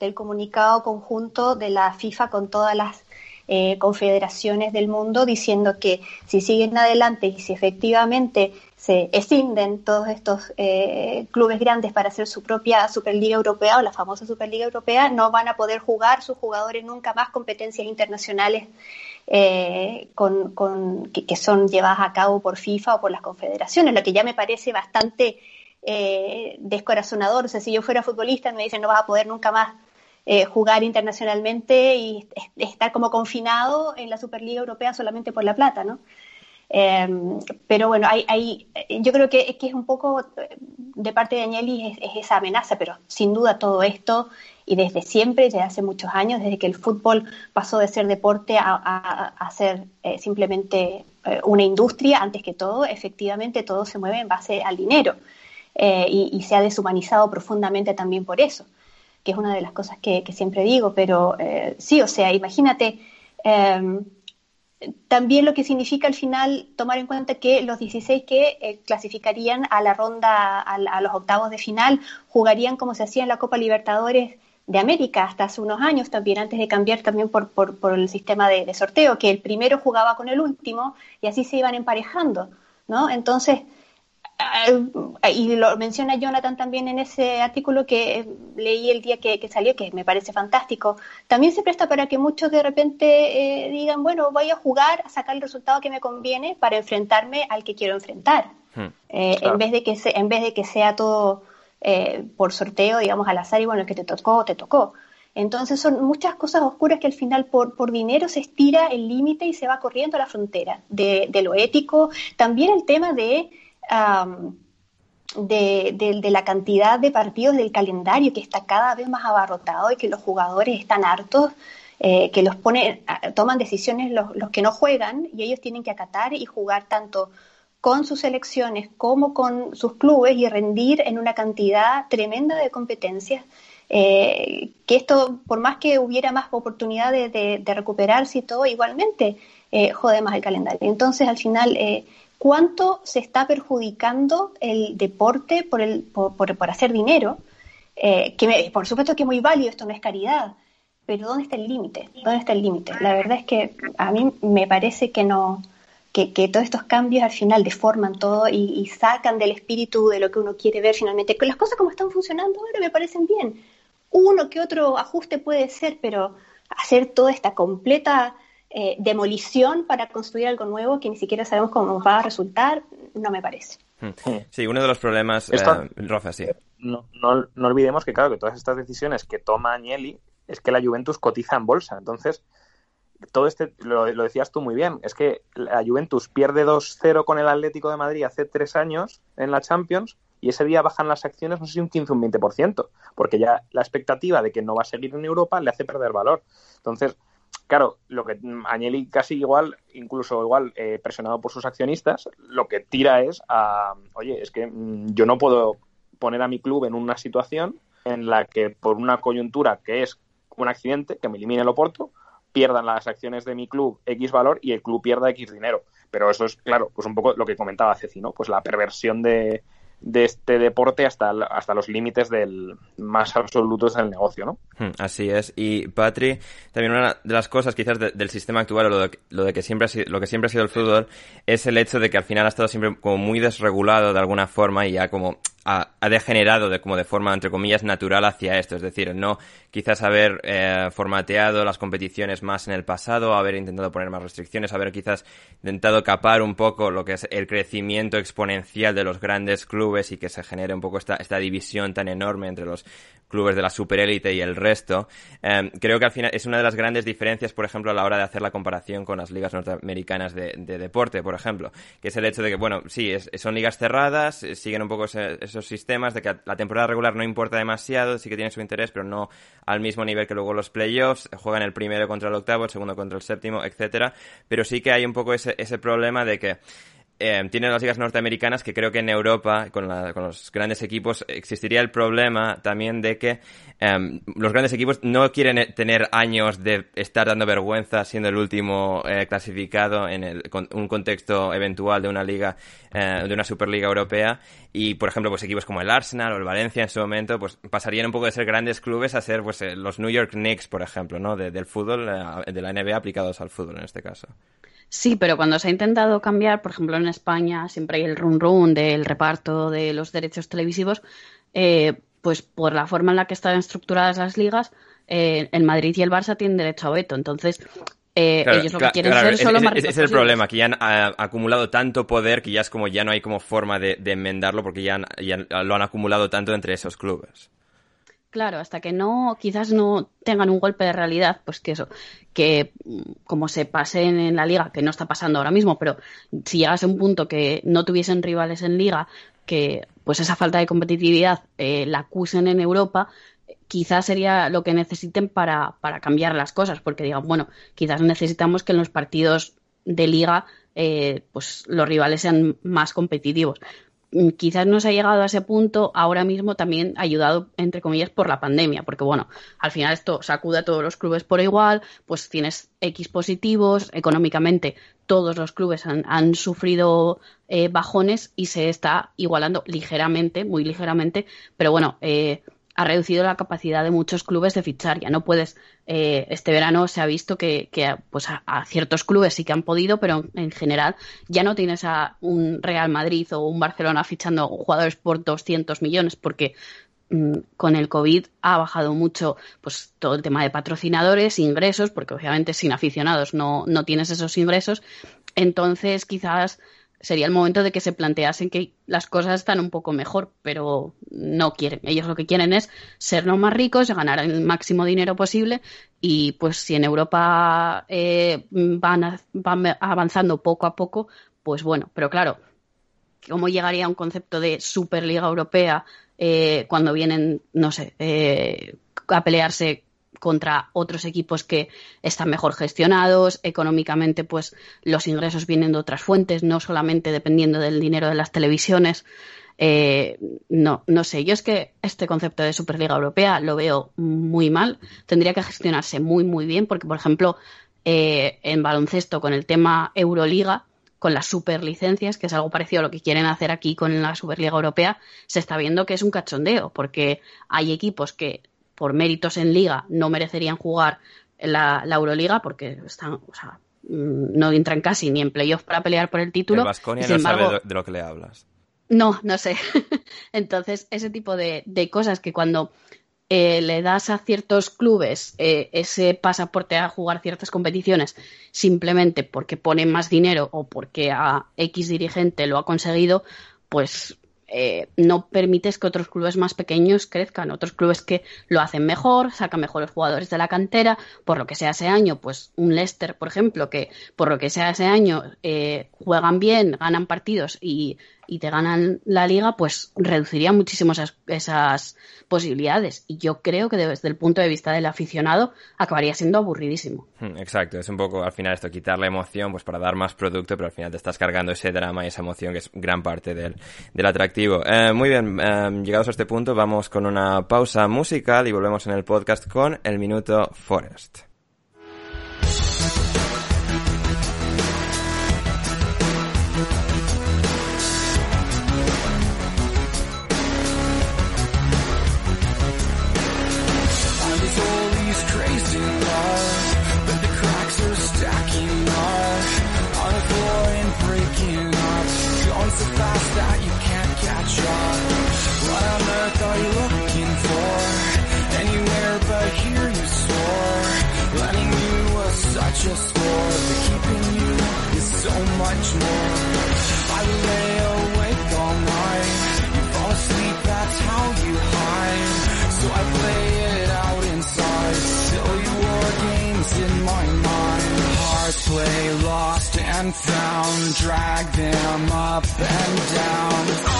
del comunicado conjunto de la FIFA con todas las eh, confederaciones del mundo diciendo que si siguen adelante y si efectivamente se escinden todos estos eh, clubes grandes para hacer su propia Superliga Europea o la famosa Superliga Europea, no van a poder jugar sus jugadores nunca más competencias internacionales eh, con, que, son llevadas a cabo por FIFA o por las confederaciones, lo que ya me parece bastante descorazonador. O sea, si yo fuera futbolista me dicen no vas a poder nunca más eh, jugar internacionalmente y estar como confinado en la Superliga Europea solamente por la plata, ¿no? Em, pero bueno, hay, yo creo que, es un poco de parte de Agnelli es, esa amenaza, pero sin duda todo esto y desde siempre, desde hace muchos años, desde que el fútbol pasó de ser deporte a, a, ser eh, simplemente eh, una industria, antes que todo, efectivamente todo se mueve en base al dinero y, se ha deshumanizado profundamente también por eso que es una de las cosas que, siempre digo, pero eh, sí, o sea, imagínate, em, también lo que significa al final tomar en cuenta que los 16 que eh, clasificarían a la ronda, a, los octavos de final, jugarían como se hacía en la Copa Libertadores de América hasta hace unos años también, antes de cambiar también por, por, el sistema de, de, sorteo, que el primero jugaba con el último y así se iban emparejando, ¿no? Entonces, y lo menciona Jonathan también en ese artículo que leí el día que, salió, que me parece fantástico, también se presta para que muchos de repente eh, digan, bueno, voy a jugar a sacar el resultado que me conviene para enfrentarme al que quiero enfrentar, hmm. eh, en, vez de que en vez de que sea todo eh, por sorteo, digamos, al azar y bueno, el que te tocó, te tocó. Entonces son muchas cosas oscuras que al final por, por dinero se estira el límite y se va corriendo a la frontera de, de lo ético. También el tema de de, la cantidad de partidos del calendario que está cada vez más abarrotado y que los jugadores están hartos, eh, que los pone, toman decisiones los, que no juegan y ellos tienen que acatar y jugar tanto con sus selecciones como con sus clubes y rendir en una cantidad tremenda de competencias. Eh, que esto, por más que hubiera más oportunidades de, recuperarse y todo, igualmente eh, jode más el calendario. Entonces, al final, cuánto se está perjudicando el deporte por, el, por, hacer dinero, eh, que por supuesto que es muy válido, esto no es caridad, pero ¿dónde está el límite? ¿Dónde está el límite? La verdad es que a mí me parece que no, que, todos estos cambios al final deforman todo y, sacan del espíritu de lo que uno quiere ver finalmente. Las cosas como están funcionando ahora me parecen bien. Uno que otro ajuste puede ser, pero hacer toda esta completa eh, demolición para construir algo nuevo que ni siquiera sabemos cómo va a resultar, no me parece. Hmm. Sí, uno de los problemas, eh, Rafa, sí. No, no, no, olvidemos que, claro, que todas estas decisiones que toma Agnelli es que la Juventus cotiza en bolsa. Entonces, todo este, lo, decías tú muy bien, es que la Juventus pierde 2-0 con el Atlético de Madrid hace tres años en la Champions y ese día bajan las acciones, no sé si un 15 o un 20%, porque ya la expectativa de que no va a seguir en Europa le hace perder valor. Entonces, Claro, lo que Agnelli casi igual, incluso igual eh, presionado por sus accionistas, lo que tira es a, oye, es que mm, yo no puedo poner a mi club en una situación en la que por una coyuntura que es un accidente, que me elimine el Oporto, pierdan las acciones de mi club X valor y el club pierda X dinero. Pero eso es, claro, pues un poco lo que comentaba Ceci, ¿no? Pues la perversión de, de este deporte hasta, hasta los límites del más absolutos del negocio, ¿no? Hmm, así es. Y Patri, también una de las cosas quizás del sistema actual o lo de, lo de, que siempre ha sido, lo que siempre ha sido el fútbol es el hecho de que al final ha estado siempre como muy desregulado de alguna forma y ya como ha, degenerado de como de forma entre comillas natural hacia esto, es decir, no quizás haber eh, formateado las competiciones más en el pasado, haber intentado poner más restricciones, haber quizás intentado capar un poco lo que es el crecimiento exponencial de los grandes clubes y que se genere un poco esta, esta división tan enorme entre los clubes de la superélite y el resto. Em, creo que al final es una de las grandes diferencias, por ejemplo, a la hora de hacer la comparación con las ligas norteamericanas de, deporte, por ejemplo, que es el hecho de que, bueno, sí, son ligas cerradas, eh, siguen un poco esos sistemas de que la temporada regular no importa demasiado, sí que tiene su interés, pero no al mismo nivel que luego los playoffs, juegan el primero contra el octavo, el segundo contra el séptimo, etcétera, pero sí que hay un poco ese, ese problema de que eh, tienen las ligas norteamericanas que creo que en Europa, con, los grandes equipos, existiría el problema también de que em, los grandes equipos no quieren eh, tener años de estar dando vergüenza siendo el último eh, clasificado en el, un contexto eventual de una liga, de una Superliga Europea. Y, por ejemplo, pues equipos como el Arsenal o el Valencia en su momento, pues pasarían un poco de ser grandes clubes a ser pues los New York Knicks, por ejemplo, ¿no? del fútbol, de la NBA aplicados al fútbol en este caso. Sí, pero cuando se ha intentado cambiar, por ejemplo en España siempre hay el run run del reparto de los derechos televisivos, eh, pues por la forma en la que están estructuradas las ligas, eh, el Madrid y el Barça tienen derecho a veto. Entonces, eh, ellos lo que quieren ser solo más Ese es el problema, que ya han acumulado tanto poder que ya es como ya no hay como forma de, enmendarlo porque ya, ya, lo han acumulado tanto entre esos clubes. Claro, hasta que no, quizás no tengan un golpe de realidad, pues que eso, que mm, como se pasen en la liga, que no está pasando ahora mismo, pero si llegase a un punto que no tuviesen rivales en liga, que pues esa falta de competitividad eh, la acusen en Europa, quizás sería lo que necesiten para, para cambiar las cosas, porque digan, bueno, quizás necesitamos que en los partidos de liga eh, pues los rivales sean más competitivos. Mm, quizás no se ha llegado a ese punto ahora mismo también ayudado, entre comillas, por la pandemia, porque bueno, al final esto sacude a todos los clubes por igual, pues tienes X positivos, económicamente todos los clubes han, sufrido eh, bajones y se está igualando ligeramente, muy ligeramente, pero bueno, eh, ha reducido la capacidad de muchos clubes de fichar. Ya no puedes, eh, este verano se ha visto que, pues a, ciertos clubes sí que han podido, pero en general ya no tienes a un Real Madrid o un Barcelona fichando jugadores por 200 millones, porque mm, con el COVID ha bajado mucho pues todo el tema de patrocinadores, ingresos, porque obviamente sin aficionados no, no tienes esos ingresos. Entonces, quizás sería el momento de que se planteasen que las cosas están un poco mejor, pero no quieren. Ellos lo que quieren es ser los más ricos, ganar el máximo dinero posible y pues si en Europa eh, van, avanzando poco a poco, pues bueno, pero claro, ¿cómo llegaría a un concepto de Superliga Europea eh, cuando vienen, no sé, eh, a pelearse contra otros equipos que están mejor gestionados, económicamente pues los ingresos vienen de otras fuentes, no solamente dependiendo del dinero de las televisiones. Eh, no, no sé, yo es que este concepto de Superliga Europea lo veo muy mal, tendría que gestionarse muy, muy bien, porque por ejemplo eh, en baloncesto con el tema Euroliga, con las superlicencias, que es algo parecido a lo que quieren hacer aquí con la Superliga Europea, se está viendo que es un cachondeo, porque hay equipos que por méritos en liga no merecerían jugar la, la Euroliga porque están, o sea, mm, no entran casi ni en playoff para pelear por el título. El Vasconia no sabe de lo que le hablas. No, no sé. *laughs* Entonces, ese tipo de, de cosas que cuando eh, le das a ciertos clubes eh, ese pasaporte a jugar ciertas competiciones simplemente porque ponen más dinero o porque a X dirigente lo ha conseguido, pues eh, no permites que otros clubes más pequeños crezcan, otros clubes que lo hacen mejor, sacan mejores jugadores de la cantera, por lo que sea ese año, pues un Leicester, por ejemplo, que por lo que sea ese año eh, juegan bien, ganan partidos y y te ganan la liga, pues reduciría muchísimo esas, posibilidades. Y yo creo que desde el punto de vista del aficionado acabaría siendo aburridísimo. Hmm, exacto, es un poco al final esto, quitar la emoción pues para dar más producto, pero al final te estás cargando ese drama y esa emoción que es gran parte del, del atractivo. Eh, muy bien, eh, llegados a este punto vamos con una pausa musical y volvemos en el podcast con el minuto Forest. And found, drag them up and down.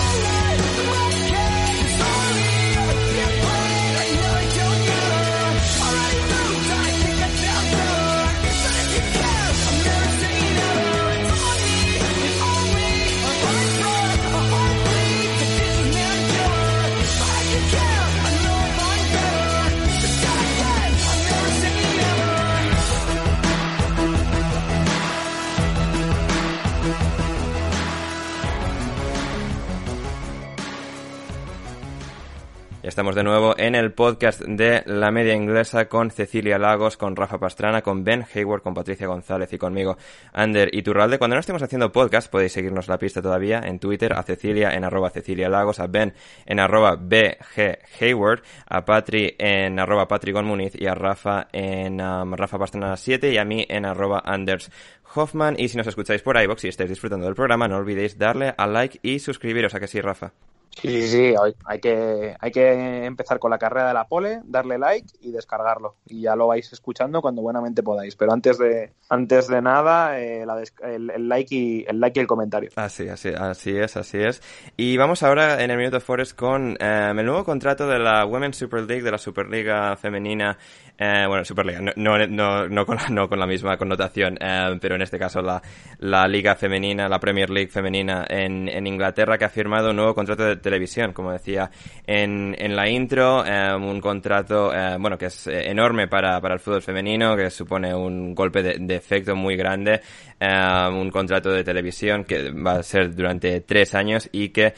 Estamos de nuevo en el podcast de La Media Inglesa con Cecilia Lagos, con Rafa Pastrana, con Ben Hayward, con Patricia González y conmigo, Ander Iturralde. Cuando no estemos haciendo podcast, podéis seguirnos la pista todavía en Twitter, a Cecilia en arroba Cecilia Lagos, a Ben en arroba BG Hayward, a Patri en arroba Patri Muniz y a Rafa en um, Rafa Pastrana 7 y a mí en arroba Anders Hoffman. Y si nos escucháis por iVoox y estáis disfrutando del programa, no olvidéis darle a like y suscribiros. ¿A que sí, Rafa? Sí, sí, sí, hay que, hay que empezar con la carrera de la pole, darle like y descargarlo. Y ya lo vais escuchando cuando buenamente podáis. Pero antes de, antes de nada, eh, el, like y, el like y el comentario. Así, así, así es, así es. Y vamos ahora en el Minuto Forest con eh, el nuevo contrato de la Women's Super League, de la Superliga Femenina eh, bueno, Superliga, no, no, no, no, con la, no con la misma connotación, eh, pero en este caso la, la Liga Femenina, la Premier League Femenina en, en Inglaterra, que ha firmado un nuevo contrato de televisión, como decía en, en la intro, eh, un contrato, eh, bueno, que es enorme para, para el fútbol femenino, que supone un golpe de, de efecto muy grande, un contrato de televisión que va a ser durante tres años y que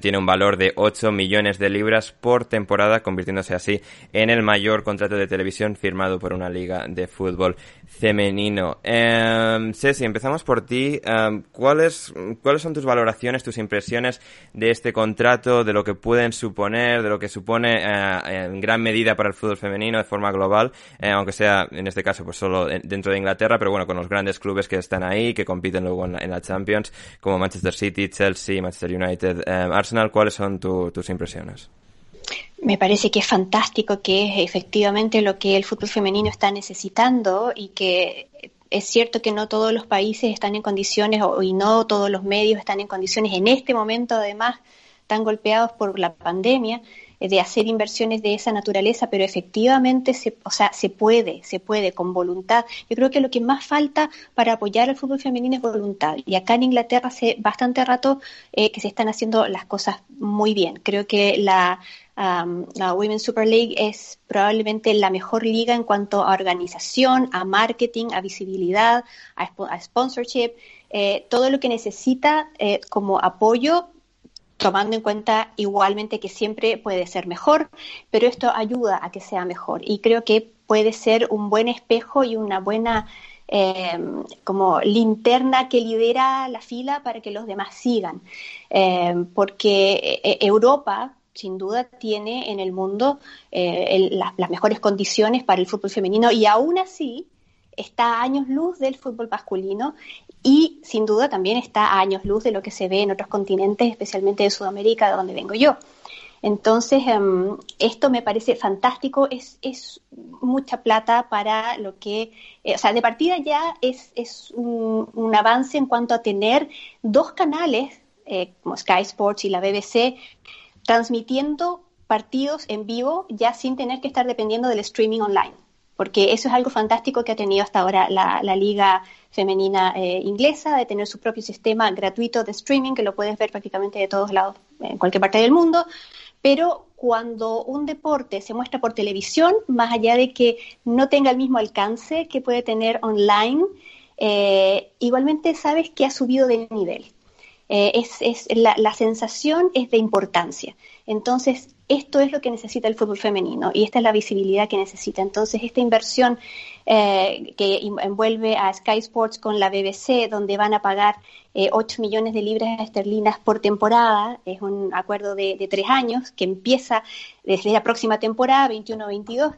tiene un valor de 8 millones de libras por temporada, convirtiéndose así en el mayor contrato de televisión firmado por una liga de fútbol femenino. Eh, Ceci, empezamos por ti. ¿cuáles, ¿Cuáles son tus valoraciones, tus impresiones de este contrato, de lo que pueden suponer, de lo que supone eh, en gran medida para el fútbol femenino de forma global, eh, aunque sea en este caso pues solo dentro de Inglaterra, pero bueno, con los grandes clubes que están ahí, que compiten luego en la, Champions, como Manchester City, Chelsea, Manchester United, em, Arsenal, ¿cuáles son tus impresiones? Me parece que es fantástico, que es efectivamente lo que el fútbol femenino está necesitando y que es cierto que no todos los países están en condiciones y no todos los medios están en condiciones en este momento además tan golpeados por la pandemia eh, de hacer inversiones de esa naturaleza, pero efectivamente se, o sea, se puede, se puede con voluntad. Yo creo que lo que más falta para apoyar al fútbol femenino es voluntad. Y acá en Inglaterra hace bastante rato eh, que se están haciendo las cosas muy bien. Creo que la la Women's Super League es probablemente la mejor liga en cuanto a organización, a marketing, a visibilidad, a, sponsorship, eh, todo lo que necesita eh, como apoyo tomando en cuenta igualmente que siempre puede ser mejor, pero esto ayuda a que sea mejor. Y creo que puede ser un buen espejo y una buena em, como linterna que lidera la fila para que los demás sigan, em, porque eh, Europa sin duda tiene en el mundo eh, las mejores condiciones para el fútbol femenino y aún así está a años luz del fútbol masculino y sin duda también está a años luz de lo que se ve en otros continentes, especialmente de Sudamérica, de donde vengo yo. Entonces, em, esto me parece fantástico, es, es, mucha plata para lo que, eh, o sea, de partida ya es, es un, avance en cuanto a tener dos canales, eh, como Sky Sports y la BBC, transmitiendo partidos en vivo ya sin tener que estar dependiendo del streaming online, porque eso es algo fantástico que ha tenido hasta ahora la, liga femenina eh, inglesa, de tener su propio sistema gratuito de streaming que lo puedes ver prácticamente de todos lados, en cualquier parte del mundo. Pero cuando un deporte se muestra por televisión, más allá de que no tenga el mismo alcance que puede tener online, eh, igualmente sabes que ha subido de nivel. Eh, es, la, sensación es de importancia. Entonces, esto es lo que necesita el fútbol femenino y esta es la visibilidad que necesita. Entonces, esta inversión eh, que envuelve a Sky Sports con la BBC, donde van a pagar eh, 8 millones de libras esterlinas por temporada, es un acuerdo de, tres años que empieza desde la próxima temporada, 21-22.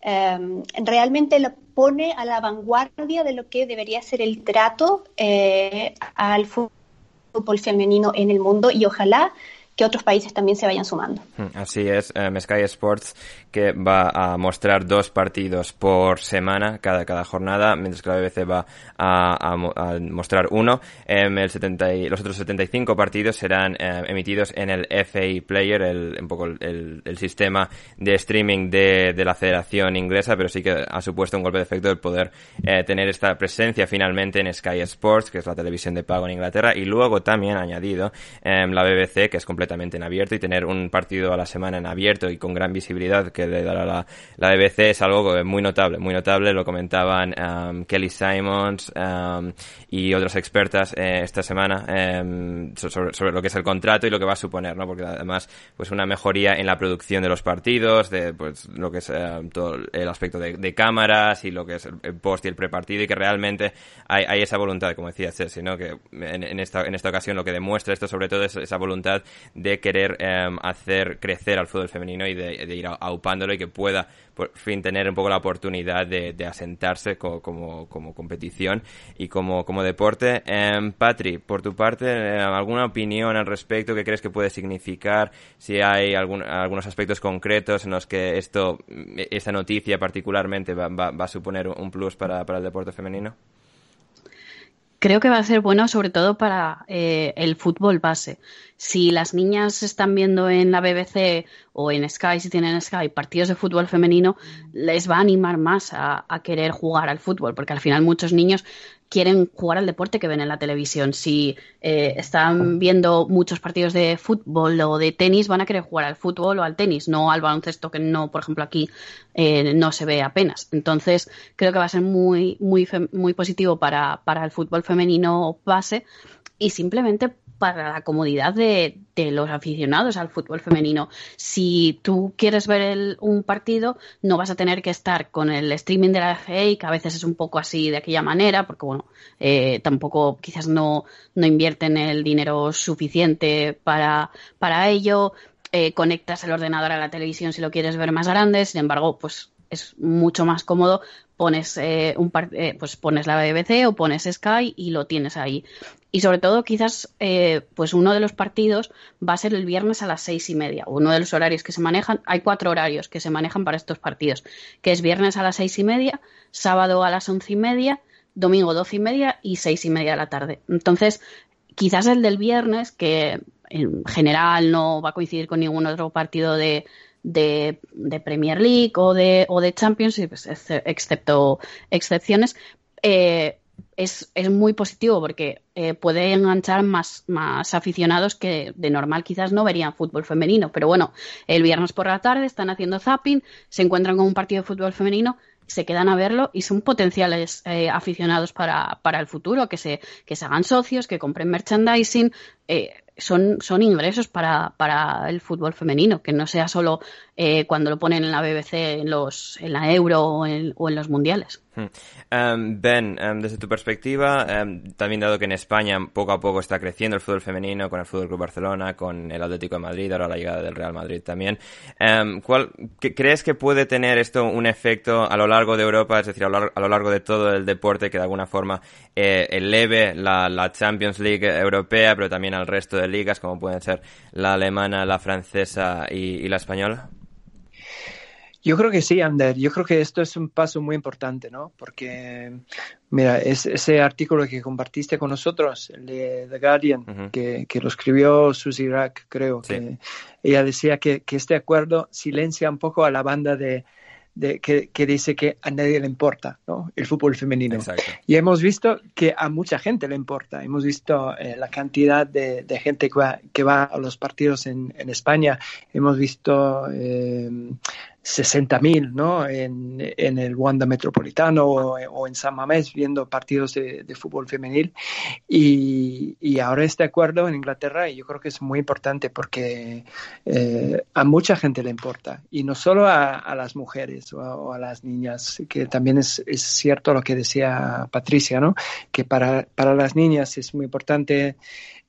Em, realmente lo pone a la vanguardia de lo que debería ser el trato eh, al fútbol femenino en el mundo y ojalá que otros países también se vayan sumando. Hmm, así es, eh, Sky Sports que va a mostrar dos partidos por semana cada, cada jornada, mientras que la BBC va a, mostrar uno. Em, el 70 los otros 75 partidos serán em, emitidos en el FA Player, el, un poco el, sistema de streaming de, de, la Federación Inglesa, pero sí que ha supuesto un golpe de efecto el poder eh, tener esta presencia finalmente en Sky Sports, que es la televisión de pago en Inglaterra, y luego también añadido em, la BBC, que es completamente en abierto y tener un partido a la semana en abierto y con gran visibilidad que le dará la, la BBC es algo muy notable, muy notable. Lo comentaban um, Kelly Simons um, y otras expertas eh, esta semana em, sobre, lo que es el contrato y lo que va a suponer, ¿no? Porque además, pues una mejoría en la producción de los partidos, de pues lo que es em, todo el aspecto de, cámaras y lo que es el, post y el prepartido y que realmente hay, hay esa voluntad, como decía Chelsea, ¿no? Que en, esta, en esta ocasión lo que demuestra esto sobre todo es esa voluntad de querer em, hacer crecer al fútbol femenino y de, ir aupándolo y que pueda por fin tener un poco la oportunidad de, asentarse como, competición y como, como deporte. Eh, Patri, por tu parte, em, ¿alguna opinión al respecto? ¿Qué crees que puede significar? Si hay algún, algunos aspectos concretos en los que esto, esta noticia particularmente va, va, a suponer un plus para el deporte femenino. Creo que va a ser bueno sobre todo para eh, el fútbol base. Si las niñas están viendo en la BBC o en Sky, si tienen Sky, partidos de fútbol femenino, les va a animar más a, querer jugar al fútbol, porque al final muchos niños quieren jugar al deporte que ven en la televisión. Si eh, están viendo muchos partidos de fútbol o de tenis, van a querer jugar al fútbol o al tenis, no al baloncesto, que no, por ejemplo, aquí eh, no se ve apenas. Entonces, creo que va a ser muy, muy, muy positivo para, para el fútbol femenino base y simplemente para la comodidad de, los aficionados al fútbol femenino. Si tú quieres ver un partido, no vas a tener que estar con el streaming de la FA, que a veces es un poco así de aquella manera, porque bueno, eh, tampoco quizás no, no invierten el dinero suficiente para, para ello. Eh, conectas el ordenador a la televisión si lo quieres ver más grande, sin embargo, pues es mucho más cómodo pones eh, un eh, pues pones la BBC o pones Sky y lo tienes ahí y sobre todo quizás eh, pues uno de los partidos va a ser el viernes a las seis y media. Uno de los horarios que se manejan hay cuatro horarios que se manejan para estos partidos que es viernes a las seis y media sábado a las once y media domingo doce y media y seis y media de la tarde. Entonces quizás el del viernes que en general no va a coincidir con ningún otro partido de, de, Premier League o de, o de Champions, pues, excepto excepciones, eh, es, es, muy positivo porque eh, puede enganchar más, más aficionados que de normal quizás no verían fútbol femenino. Pero bueno, el viernes por la tarde están haciendo zapping, se encuentran con un partido de fútbol femenino, se quedan a verlo y son potenciales eh, aficionados para, para, el futuro, que se, que se hagan socios, que compren merchandising. Eh, son, son ingresos para, para el fútbol femenino, que no sea solo eh, cuando lo ponen en la BBC, en, los, en la Euro o en, o en los mundiales. Hmm. Em, ben, em, desde tu perspectiva, em, también dado que en España poco a poco está creciendo el fútbol femenino con el Fútbol Club Barcelona, con el Atlético de Madrid, ahora la llegada del Real Madrid también, ¿cuál, ¿crees que puede tener esto un efecto a lo largo de Europa, es decir, a lo largo, de todo el deporte que de alguna forma eh, eleve la, la Champions League europea, pero también al resto de ligas como pueden ser la alemana, la francesa y la española? Yo creo que sí, Ander. Yo creo que esto es un paso muy importante, ¿no? Porque, mira, es, ese artículo que compartiste con nosotros, el de The Guardian, que, que, lo escribió Susie Rack, creo, que ella decía que, que, este acuerdo silencia un poco a la banda de, de, que, que, dice que a nadie le importa ¿no? el fútbol femenino. Y hemos visto que a mucha gente le importa. Hemos visto eh, la cantidad de, de gente que va, que va, a los partidos en, en España. Hemos visto eh, 60.000 ¿no? En, en, el Wanda Metropolitano o, en San Mamés viendo partidos de, fútbol femenil. Y, y, ahora este acuerdo en Inglaterra yo creo que es muy importante porque eh, a mucha gente le importa y no solo a, a las mujeres o a, las niñas, que también es, es, cierto lo que decía Patricia, ¿no? que para, para las niñas es muy importante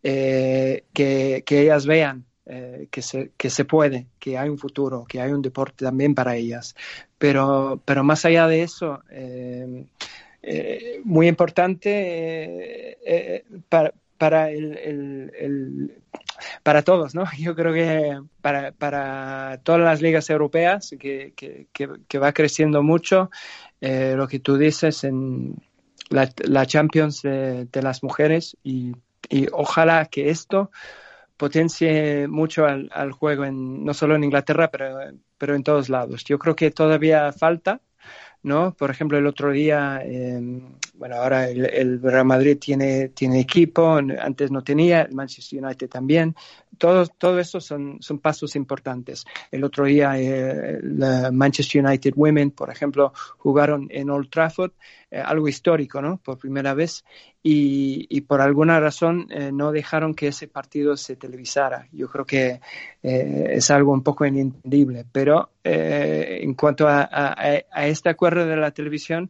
eh, que, que ellas vean eh, que, se, que se puede, que hay un futuro, que hay un deporte también para ellas. Pero, pero más allá de eso, eh, eh, muy importante para, para, el, para todos, ¿no? *laughs* Yo creo que para, para todas las ligas europeas, que, que, que, va creciendo mucho, lo que tú dices en la, la Champions de, de las mujeres y, y ojalá que esto potencie mucho al, al, juego, en, no solo en Inglaterra, pero, pero en todos lados. Yo creo que todavía falta, ¿no? Por ejemplo, el otro día, eh, bueno, ahora el, el, Real Madrid tiene, tiene equipo, antes no tenía, el Manchester United también, todo, todo eso son, son pasos importantes. El otro día, eh, la Manchester United Women, por ejemplo, jugaron en Old Trafford, eh, algo histórico, ¿no? Por primera vez, y, y por alguna razón eh, no dejaron que ese partido se televisara. Yo creo que es algo un poco inentendible, pero en cuanto a, a, este acuerdo de la televisión,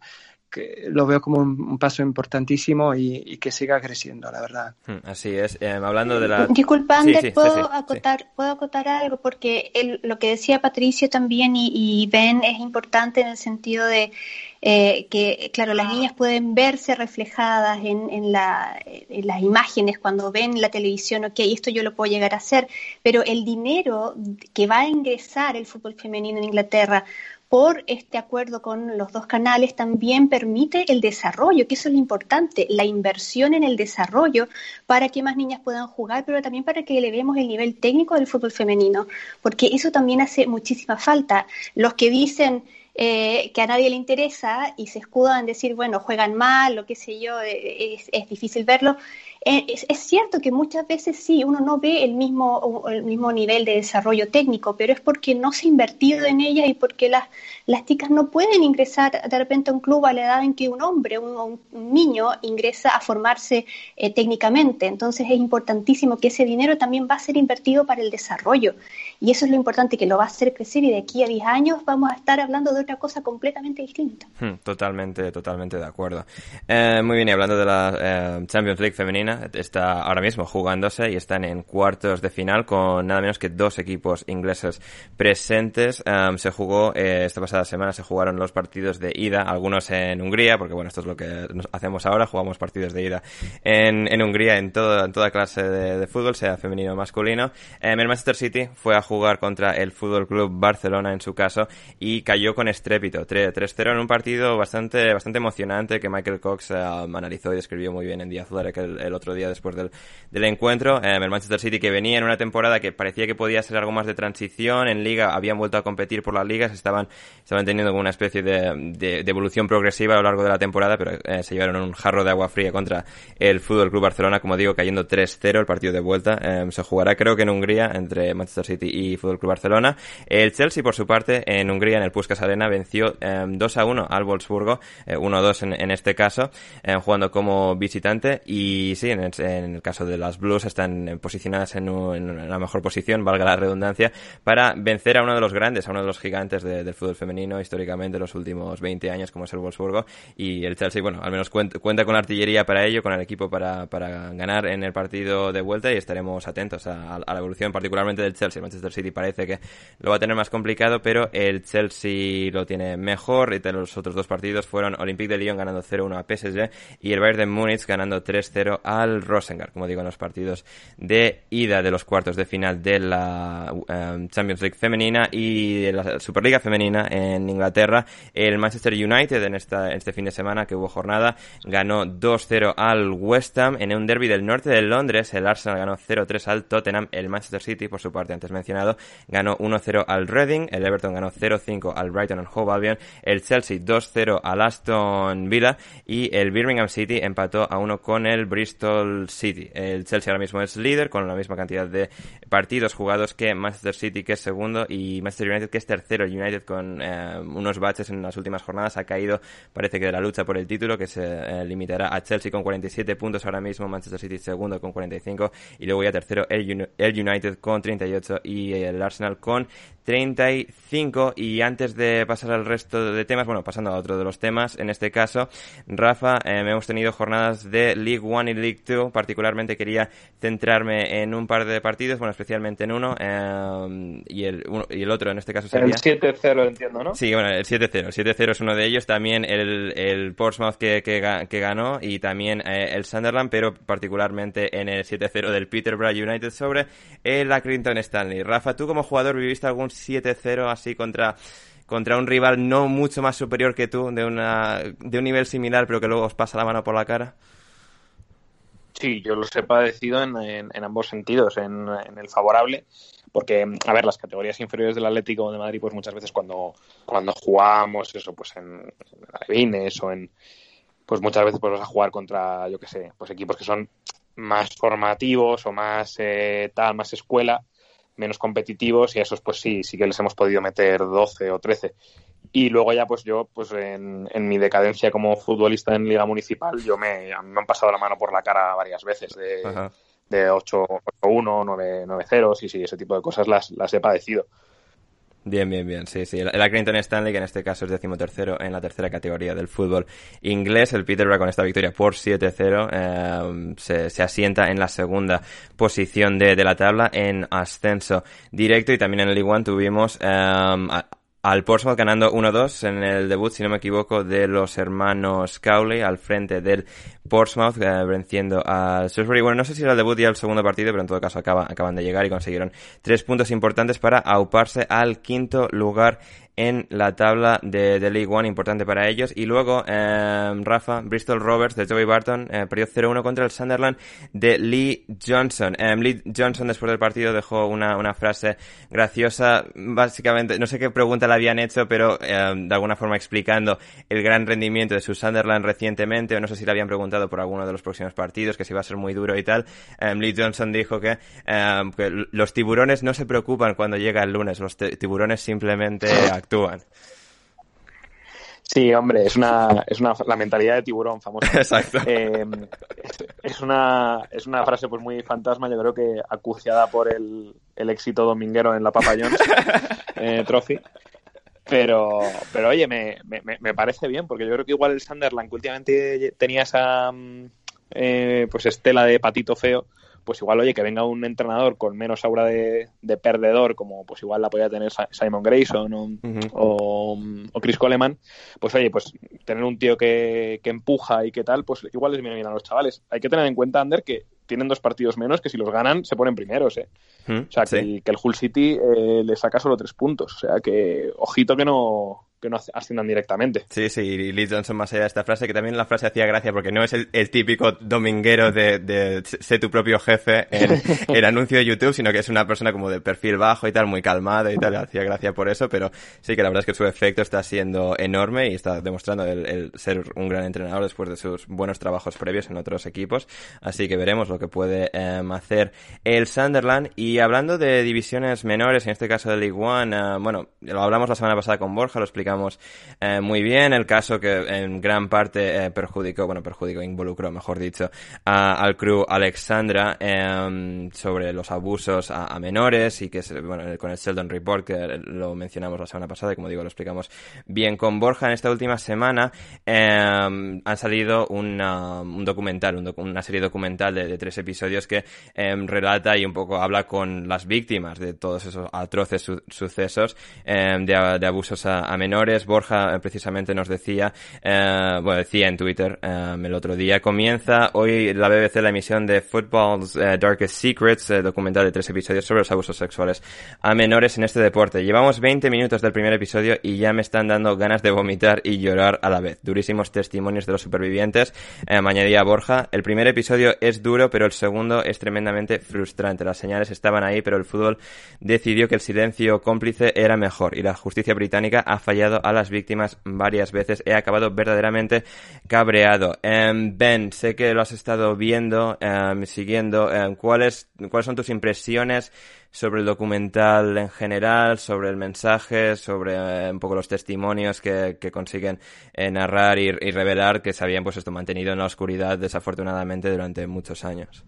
que lo veo como un, paso importantísimo y, que siga creciendo, la verdad. Hmm, así es. Eh, hablando de la... Disculpa, Ander, ¿puedo, acotar, ¿puedo acotar algo? Porque lo que decía Patricio también y, y Ben es importante en el sentido de eh, que, claro, las niñas pueden verse reflejadas en, las imágenes cuando ven la televisión, ok, esto yo lo puedo llegar a hacer, pero el dinero que va a ingresar el fútbol femenino en Inglaterra por este acuerdo con los dos canales también permite el desarrollo, que eso es lo importante, la inversión en el desarrollo para que más niñas puedan jugar, pero también para que elevemos el nivel técnico del fútbol femenino, porque eso también hace muchísima falta. Los que dicen eh, que a nadie le interesa y se escudan en decir, bueno, juegan mal, lo que sé yo, eh, es difícil verlo. Eh, es, cierto que muchas veces sí, uno no ve el mismo, el mismo nivel de desarrollo técnico, pero es porque no se ha invertido en ella y porque las, las chicas no pueden ingresar de repente a un club a la edad en que un hombre, un, un niño ingresa a formarse eh, técnicamente. Entonces es importantísimo que ese dinero también va a ser invertido para el desarrollo. Y eso es lo importante, que lo va a hacer crecer y de aquí a 10 años vamos a estar hablando de otra cosa completamente distinta. Hmm, totalmente, totalmente de acuerdo. Eh, muy bien, y hablando de la Champions League femenina, está ahora mismo jugándose y están en cuartos de final con nada menos que dos equipos ingleses presentes. se jugó, eh, esta pasada semana se jugaron los partidos de ida, algunos en Hungría, porque bueno, esto es lo que hacemos ahora, jugamos partidos de ida en, en Hungría en, todo, en toda clase de, fútbol, sea femenino o masculino. Em, el Manchester City fue a jugar contra el Fútbol Club Barcelona en su caso y cayó con estrépito, 3-0 en un partido bastante, bastante emocionante que Michael Cox analizó y describió muy bien en Díaz el, el otro día después del, del encuentro. Eh, el Manchester City que venía en una temporada que parecía que podía ser algo más de transición. En liga habían vuelto a competir por las ligas, estaban, estaban teniendo como una especie de, de, evolución progresiva a lo largo de la temporada, pero eh, se llevaron un jarro de agua fría contra el Fútbol Club Barcelona, como digo, cayendo 3-0 el partido de vuelta. Eh, se jugará creo que en Hungría entre Manchester City y Fútbol Club Barcelona. El Chelsea, por su parte, en Hungría, en el Puskas Arena, venció 2-1 al Wolfsburgo, 1-2 en, en, este caso, jugando como visitante. Y sí, en el, caso de las Blues están posicionadas en, una mejor posición, valga la redundancia, para vencer a uno de los grandes, a uno de los gigantes del fútbol femenino históricamente los últimos 20 años, como es el Wolfsburgo. Y el Chelsea, bueno, al menos cuenta, con la artillería para ello, con el equipo para, para ganar en el partido de vuelta y estaremos atentos a, la evolución, particularmente del Chelsea. Manchester City parece que lo va a tener más complicado, pero el Chelsea lo tiene mejor. Y de los otros dos partidos fueron Olympique de Lyon ganando 0-1 a PSG y el Bayern de Múnich ganando 3-0 al Rosengar, como digo, en los partidos de ida de los cuartos de final de la um, Champions League femenina y de la Superliga femenina en Inglaterra. El Manchester United en, esta, este fin de semana que hubo jornada ganó 2-0 al West Ham en un derby del norte de Londres. El Arsenal ganó 0-3 al Tottenham. El Manchester City, por su parte, antes mencionado, ganó 1-0 al Reading. El Everton ganó 0-5 al Brighton and Hove Albion. El Chelsea 2-0 al Aston Villa y el Birmingham City empató a 1 con el Bristol City. El Chelsea ahora mismo es líder con la misma cantidad de partidos jugados que Manchester City que es segundo y Manchester United que es tercero. United con eh, unos baches en las últimas jornadas ha caído parece que de la lucha por el título que se eh, limitará a Chelsea con 47 puntos ahora mismo, Manchester City segundo con 45 y luego ya tercero el, el United con 38 y el Arsenal con 35 y antes de pasar al resto de temas, bueno, pasando a otro de los temas, en este caso, Rafa, eh, hemos tenido jornadas de League One y League Two, particularmente quería centrarme en un par de partidos, bueno, especialmente en uno, eh, y, el, y el otro en este caso sería... El 7-0 entiendo, ¿no? Sí, bueno, el 7-0, el 7-0 es uno de ellos, también el, el Portsmouth que, que, ganó y también eh, el Sunderland, pero particularmente en el 7-0 del Peterborough United sobre el Accrington Stanley. Rafa, ¿tú como jugador viviste algún 7-0 así contra contra un rival no mucho más superior que tú, de, una, de un nivel similar, pero que luego os pasa la mano por la cara? Sí, yo los he padecido en, en, ambos sentidos, en, el favorable, porque, a ver, las categorías inferiores del Atlético de Madrid, pues muchas veces cuando, cuando jugamos eso, pues en, Alevines o en, pues muchas veces pues vas a jugar contra, yo qué sé, pues equipos que son más formativos o más eh, tal, más escuela, menos competitivos y a esos pues sí, sí que les hemos podido meter 12 o 13. Y luego ya pues yo pues en, en mi decadencia como futbolista en Liga Municipal yo me, me han pasado la mano por la cara varias veces de, de 8-1, 9-0, sí, sí, ese tipo de cosas las, las he padecido. Bien, bien, bien, sí, sí. El Accrington Stanley, que en este caso es decimotercero en la tercera categoría del fútbol inglés. El Peterborough con esta victoria por 7-0 eh, se, asienta en la segunda posición de, de, la tabla en ascenso directo y también en el League One tuvimos eh, al Portsmouth ganando 1-2 en el debut, si no me equivoco, de los hermanos Cowley al frente del Portsmouth, eh, venciendo al Shrewsbury. Bueno, no sé si era el debut y el segundo partido, pero en todo caso acaban de llegar y consiguieron tres puntos importantes para auparse al quinto lugar en la tabla de, de, League One, importante para ellos. Y luego, eh, Rafa, Bristol Rovers de Joey Barton eh, perdió 0-1 contra el Sunderland de Lee Johnson. Eh, Lee Johnson después del partido dejó una, una frase graciosa, básicamente, no sé qué pregunta le habían hecho, pero eh, de alguna forma explicando el gran rendimiento de su Sunderland recientemente, o no sé si le habían preguntado por alguno de los próximos partidos, que si iba a ser muy duro y tal. Eh, Lee Johnson dijo que, que los tiburones no se preocupan cuando llega el lunes, los tiburones simplemente actúan. Sí, hombre, es una, es una la mentalidad de tiburón famosa. *laughs* Exacto. Eh, es, una, es una frase pues muy fantasma, yo creo que acuciada por el, el éxito dominguero en la Papa John's *laughs* eh, Trophy. Pero, pero oye, me, me, me, parece bien, porque yo creo que igual el Sunderland, que últimamente tenía esa mm, eh, pues estela de patito feo, pues igual, oye, que venga un entrenador con menos aura de, perdedor, como pues igual la podía tener Simon Grayson o, Chris Coleman, pues oye, pues tener un tío que, que, empuja y que tal, pues igual les viene bien a los chavales. Hay que tener en cuenta, Ander, que tienen dos partidos menos que si los ganan se ponen primeros, ¿eh? o sea, que, el, que, el Hull City eh, le saca solo tres puntos. O sea, que ojito que no, que no asciendan directamente. Sí, sí, y Lee Johnson más allá de esta frase, que también la frase hacía gracia porque no es el, típico dominguero de, de ser tu propio jefe en *laughs* el anuncio de YouTube, sino que es una persona como de perfil bajo y tal, muy calmada y tal, hacía gracia por eso, pero sí que la verdad es que su efecto está siendo enorme y está demostrando el, ser un gran entrenador después de sus buenos trabajos previos en otros equipos, así que veremos lo que puede em, hacer el Sunderland y hablando de divisiones menores, en este caso de League One, eh, bueno, lo hablamos la semana pasada con Borja, lo explicamos eh, muy bien. El caso que en gran parte eh, perjudicó, bueno, perjudicó, involucró, mejor dicho, al crew Alexandra em, sobre los abusos a, menores y que, bueno, con el Sheldon Report, que lo mencionamos la semana pasada y como digo, lo explicamos bien con Borja. En esta última semana eh, han salido una, un documental, una serie documental de, tres episodios que em, relata y un poco habla con las víctimas de todos esos atroces sucesos de, abusos a menores Borja eh, precisamente nos decía, eh, bueno, decía en Twitter eh, el otro día, comienza hoy la BBC la emisión de Football's Darkest Secrets, documental de tres episodios sobre los abusos sexuales a menores en este deporte. Llevamos 20 minutos del primer episodio y ya me están dando ganas de vomitar y llorar a la vez. Durísimos testimonios de los supervivientes. añadía Borja, el primer episodio es duro, pero el segundo es tremendamente frustrante. Las señales estaban ahí, pero el fútbol decidió que el silencio cómplice era mejor y la justicia británica ha fallado a las víctimas varias veces. He acabado verdaderamente cabreado. Em, ben, sé que lo has estado viendo, em, siguiendo. Em, ¿cuáles, ¿Cuáles son tus impresiones sobre el documental en general, sobre el mensaje, sobre eh, un poco los testimonios que, consiguen eh, narrar y, revelar que se habían pues esto mantenido en la oscuridad desafortunadamente durante muchos años?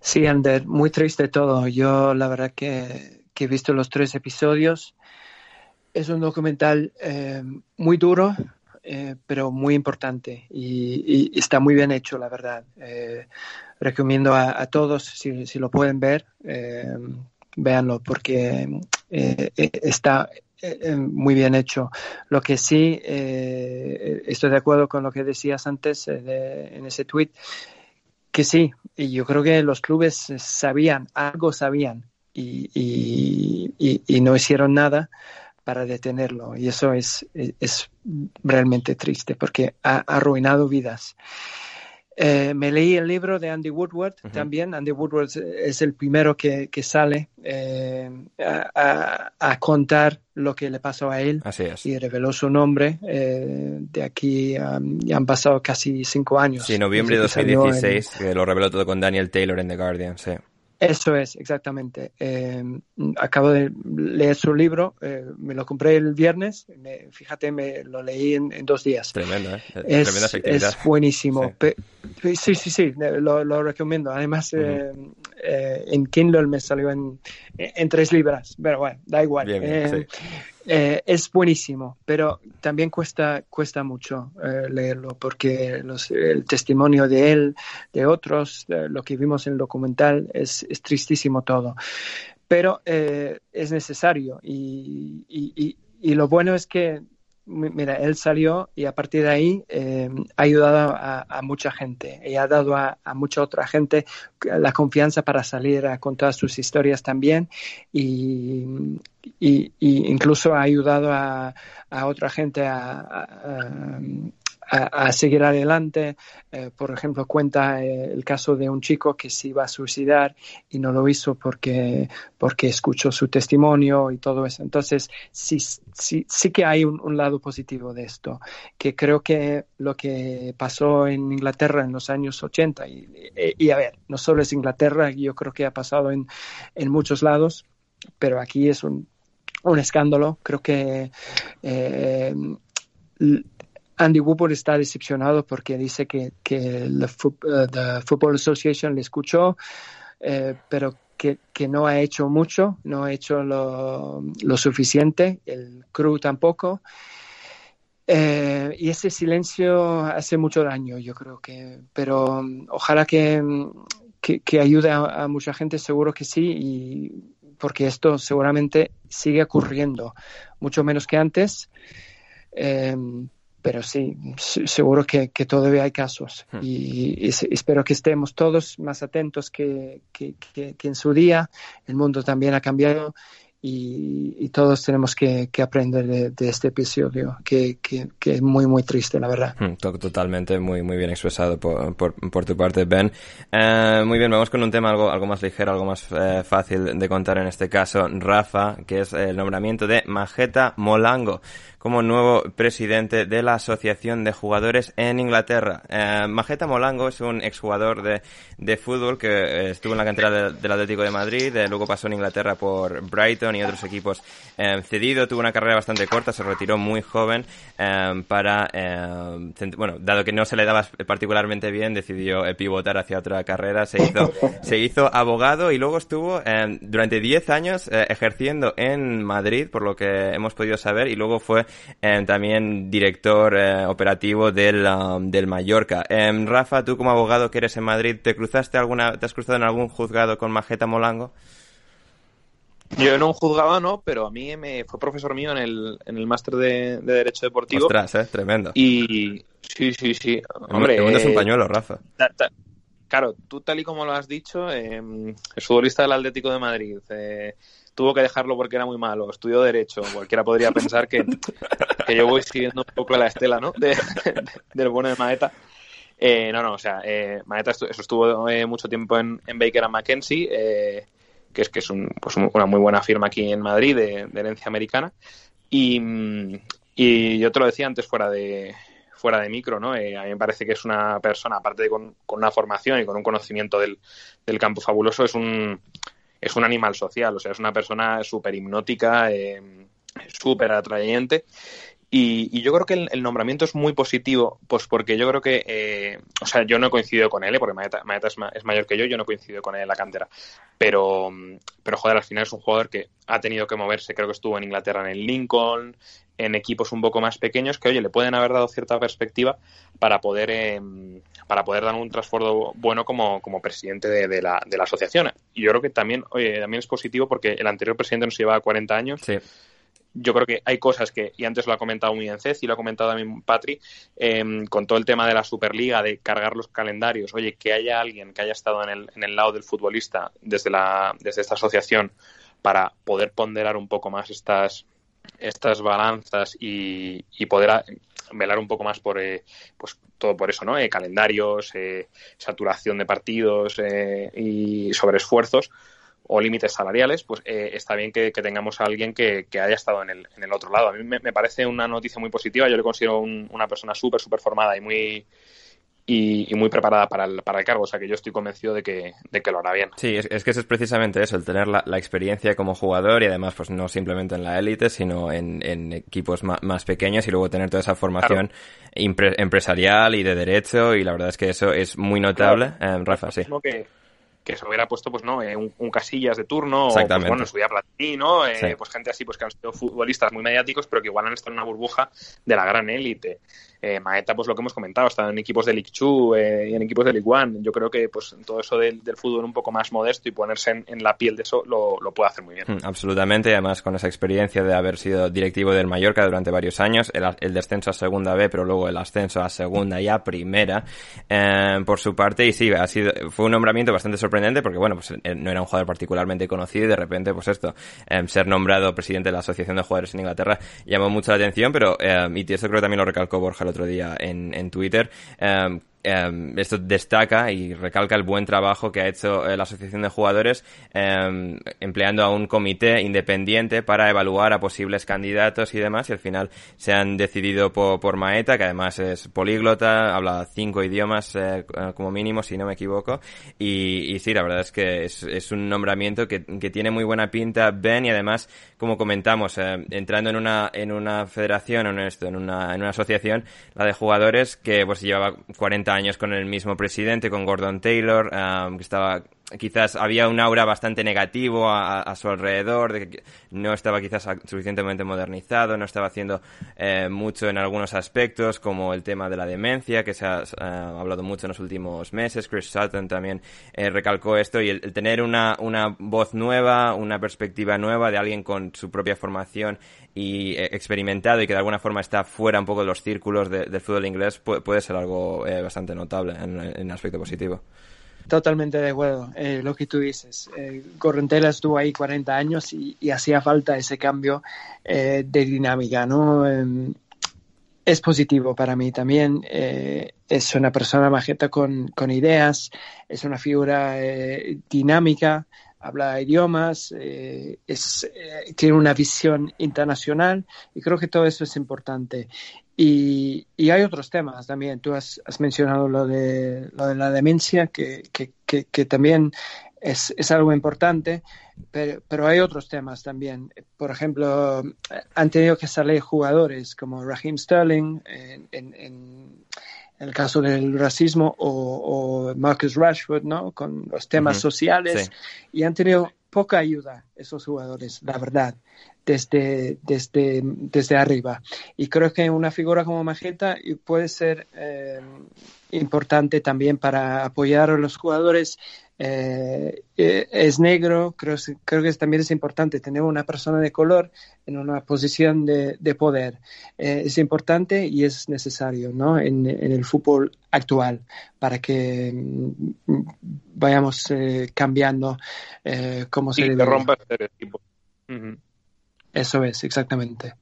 Sí, Ander, muy triste todo. Yo la verdad que, que he visto los tres episodios es un documental eh, muy duro, eh, pero muy importante y, está muy bien hecho, la verdad. Eh, recomiendo a, todos, si, lo pueden ver, véanlo porque está muy bien hecho. Lo que sí, estoy de acuerdo con lo que decías antes en ese tweet, que sí, y yo creo que los clubes sabían, algo sabían y no hicieron nada para detenerlo. Y eso es, es realmente triste porque ha, arruinado vidas. Eh, me leí el libro de Andy Woodward también. Andy Woodward es el primero que, que sale eh, a, a, contar lo que le pasó a él y reveló su nombre. Eh, de aquí ya han pasado casi cinco años. Sí, noviembre de 2016, que lo reveló todo con Daniel Taylor en The Guardian, sí. Eso es, exactamente. Eh, acabo de leer su libro, eh, me lo compré el viernes, fíjate, me lo leí en, dos días. Tremendo, ¿eh? Es, es buenísimo, Sí, sí, sí, lo, recomiendo. Además, eh, eh, en Kindle me salió en, en tres libras, pero bueno, da igual. Eh, es buenísimo, pero también cuesta, cuesta mucho leerlo porque el testimonio de él, de otros, lo que vimos en el documental, es, es tristísimo todo. Pero es necesario y, y, y lo bueno es que mira, él salió y a partir de ahí eh, ha ayudado a, mucha gente y ha dado a, mucha otra gente la confianza para salir a contar sus historias también y, incluso ha ayudado a, otra gente a, a, seguir adelante. Eh, por ejemplo, cuenta eh, el caso de un chico que se iba a suicidar y no lo hizo porque, porque escuchó su testimonio y todo eso. Entonces, sí, sí, sí que hay un, lado positivo de esto, que creo que lo que pasó en Inglaterra en los años 80, y, a ver, no solo es Inglaterra, yo creo que ha pasado en, en muchos lados, pero aquí es un, un escándalo. Creo que eh, Andy Woodward está decepcionado porque dice que, que la uh, Football Association le escuchó, eh, pero que, no ha hecho mucho, no ha hecho lo, suficiente, el crew tampoco. Eh, y ese silencio hace mucho daño, yo creo que, pero um, ojalá que, que, ayude a, mucha gente, seguro que sí, y porque esto seguramente sigue ocurriendo, mucho menos que antes. Pero sí, seguro que, todavía hay casos hmm. y, espero que estemos todos más atentos que, que, en su día. El mundo también ha cambiado y, todos tenemos que, aprender de, este episodio, que, es muy, muy triste, la verdad. Hmm, totalmente, muy, muy bien expresado por, por, tu parte, Ben. Eh, muy bien, vamos con un tema algo, algo más ligero, algo más eh, fácil de contar en este caso, Rafa, que es el nombramiento de Majeta Molango como nuevo presidente de la Asociación de Jugadores en Inglaterra. Eh, Majeta Molango es un exjugador de, de fútbol que eh, estuvo en la cantera del Atlético de Madrid, eh, luego pasó en Inglaterra por Brighton y otros equipos eh, cedido, tuvo una carrera bastante corta, se retiró muy joven para, bueno, dado que no se le daba particularmente bien, decidió pivotar hacia otra carrera, se hizo, *laughs* se hizo abogado y luego estuvo durante 10 años ejerciendo en Madrid, por lo que hemos podido saber, y luego fue eh, también director eh, operativo del, um, del Mallorca. Rafa, tú como abogado que eres en Madrid, ¿te cruzaste alguna, te has cruzado en algún juzgado con Majeta Molango? Yo en un juzgado no, pero a mí me fue profesor mío en el, en el máster de, Derecho Deportivo. Ostras, ¿eh? Tremendo. Y sí, sí, sí. Hombre, es un pañuelo, Rafa. claro, tú tal y como lo has dicho, eh, el futbolista del Atlético de Madrid, eh, tuvo que dejarlo porque era muy malo, estudió Derecho, cualquiera podría pensar que, yo voy siguiendo un poco la estela, ¿no? del bueno de Maeta. Eh, no, no, o sea, eh, Maeta eso estuvo eh, mucho tiempo en, Baker and McKenzie, eh, que es que es pues una muy buena firma aquí en Madrid de, herencia americana. Y, y, yo te lo decía antes fuera de fuera de micro, ¿no? a mí me parece que es una persona, aparte de con, con una formación y con un conocimiento del, del campo fabuloso, es un es un animal social, o sea, es una persona súper hipnótica, eh, súper atrayente. Y, yo creo que el, nombramiento es muy positivo, pues porque yo creo que, eh, o sea, yo no he coincidido con él, ¿eh? porque Maeta, es, mayor que yo, yo no he coincidido con él en la cantera. Pero, pero, joder, al final es un jugador que ha tenido que moverse, creo que estuvo en Inglaterra en el Lincoln, en equipos un poco más pequeños que, oye, le pueden haber dado cierta perspectiva para poder, eh, para poder dar un trasfondo bueno como, como presidente de, la, de la asociación. Y yo creo que también, oye, también es positivo porque el anterior presidente nos llevaba 40 años. Yo creo que hay cosas que, y antes lo ha comentado muy bien Ceci, lo ha comentado también Patri, em, con todo el tema de la Superliga, de cargar los calendarios, oye, que haya alguien que haya estado en el, en el lado del futbolista desde, la, desde esta asociación para poder ponderar un poco más estas, estas balanzas y, poder velar un poco más por eh, pues todo por eso, ¿no? Eh, calendarios, eh, saturación de partidos y sobre esfuerzos o límites salariales, pues está bien que, tengamos a alguien que, haya estado en el, en el otro lado. A mí me, parece una noticia muy positiva. Yo le considero una persona súper, súper formada y muy y, muy preparada para el, para el cargo. O sea que yo estoy convencido de que, de que lo hará bien. Sí, es, que eso es precisamente eso, el tener la, experiencia como jugador y además pues no simplemente en la élite, sino en, en equipos más, pequeños y luego tener toda esa formación empresarial y de derecho y la verdad es que eso es muy notable. Eh, Rafa, sí que se hubiera puesto pues no eh, un, casillas de turno o pues, bueno su Platini no eh, pues gente así pues que han sido futbolistas muy mediáticos pero que igual han estado en una burbuja de la gran élite eh, Maeta, pues lo que hemos comentado, está en equipos de League 2 eh, y en equipos de League One. Yo creo que pues todo eso del, fútbol un poco más modesto y ponerse en, la piel de eso lo, puede hacer muy bien. Mm, absolutamente, además con esa experiencia de haber sido directivo del Mallorca durante varios años, el, descenso a segunda B, pero luego el ascenso a segunda y a primera, eh, por su parte, y sí, ha sido, fue un nombramiento bastante sorprendente porque, bueno, pues no era un jugador particularmente conocido y de repente, pues esto, ser nombrado presidente de la Asociación de Jugadores en Inglaterra llamó mucho la atención, pero, y eso creo que también lo recalcó Borja el otro día en, en Twitter, em, Em, esto destaca y recalca el buen trabajo que ha hecho eh, la Asociación de Jugadores em, empleando a un comité independiente para evaluar a posibles candidatos y demás y al final se han decidido por, Maeta, que además es políglota, habla cinco idiomas eh, como mínimo, si no me equivoco, y, y sí, la verdad es que es, es un nombramiento que, que, tiene muy buena pinta, Ben, y además, como comentamos, eh, entrando en una, en una federación, en, esto, en, una, en una asociación, la de jugadores que pues llevaba 40 años con el mismo presidente, con Gordon Taylor, que estaba quizás había un aura bastante negativo a, su alrededor, de que no estaba quizás suficientemente modernizado, no estaba haciendo eh, mucho en algunos aspectos, como el tema de la demencia, que se ha hablado mucho en los últimos meses. Chris Sutton también eh, recalcó esto, y el, tener una, una voz nueva, una perspectiva nueva de alguien con su propia formación y eh, experimentado y que de alguna forma está fuera un poco de los círculos del fútbol inglés, puede, ser algo bastante notable en, en aspecto positivo. Totalmente de acuerdo. Eh, lo que tú dices. Eh, estuvo ahí 40 años y, hacía falta ese cambio eh, de dinámica, ¿no? Em, es positivo para mí también. Eh, es una persona majeta con, con ideas, es una figura dinámica, habla idiomas, es, tiene una visión internacional y creo que todo eso es importante. Y, y, hay otros temas también. Tú has, mencionado lo de, lo de la demencia, que, que, que, también es, es, algo importante, pero, pero, hay otros temas también. Por ejemplo, han tenido que salir jugadores como Raheem Sterling el caso del racismo o, o, Marcus Rashford, ¿no? Con los temas sociales y han tenido poca ayuda esos jugadores, la verdad desde, desde, desde arriba. Y creo que una figura como Magenta puede ser eh, importante también para apoyar a los jugadores. Eh, eh, es negro, creo, creo que también es importante tener una persona de color en una posición de, de poder. es importante y es necesario ¿no? en, en el fútbol actual para que mm, vayamos cambiando cómo se debe. rompa eso es, exactamente.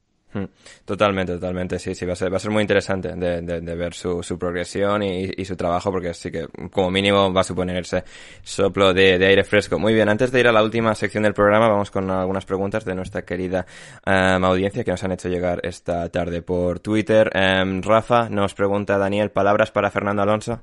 Totalmente, totalmente, sí, sí, va a ser, va a ser muy interesante de, de, ver su, su progresión y, su trabajo porque sí que como mínimo va a suponerse soplo de, aire fresco. Muy bien, antes de ir a la última sección del programa vamos con algunas preguntas de nuestra querida um, audiencia que nos han hecho llegar esta tarde por Twitter. Um, Rafa nos pregunta Daniel, ¿palabras para Fernando Alonso?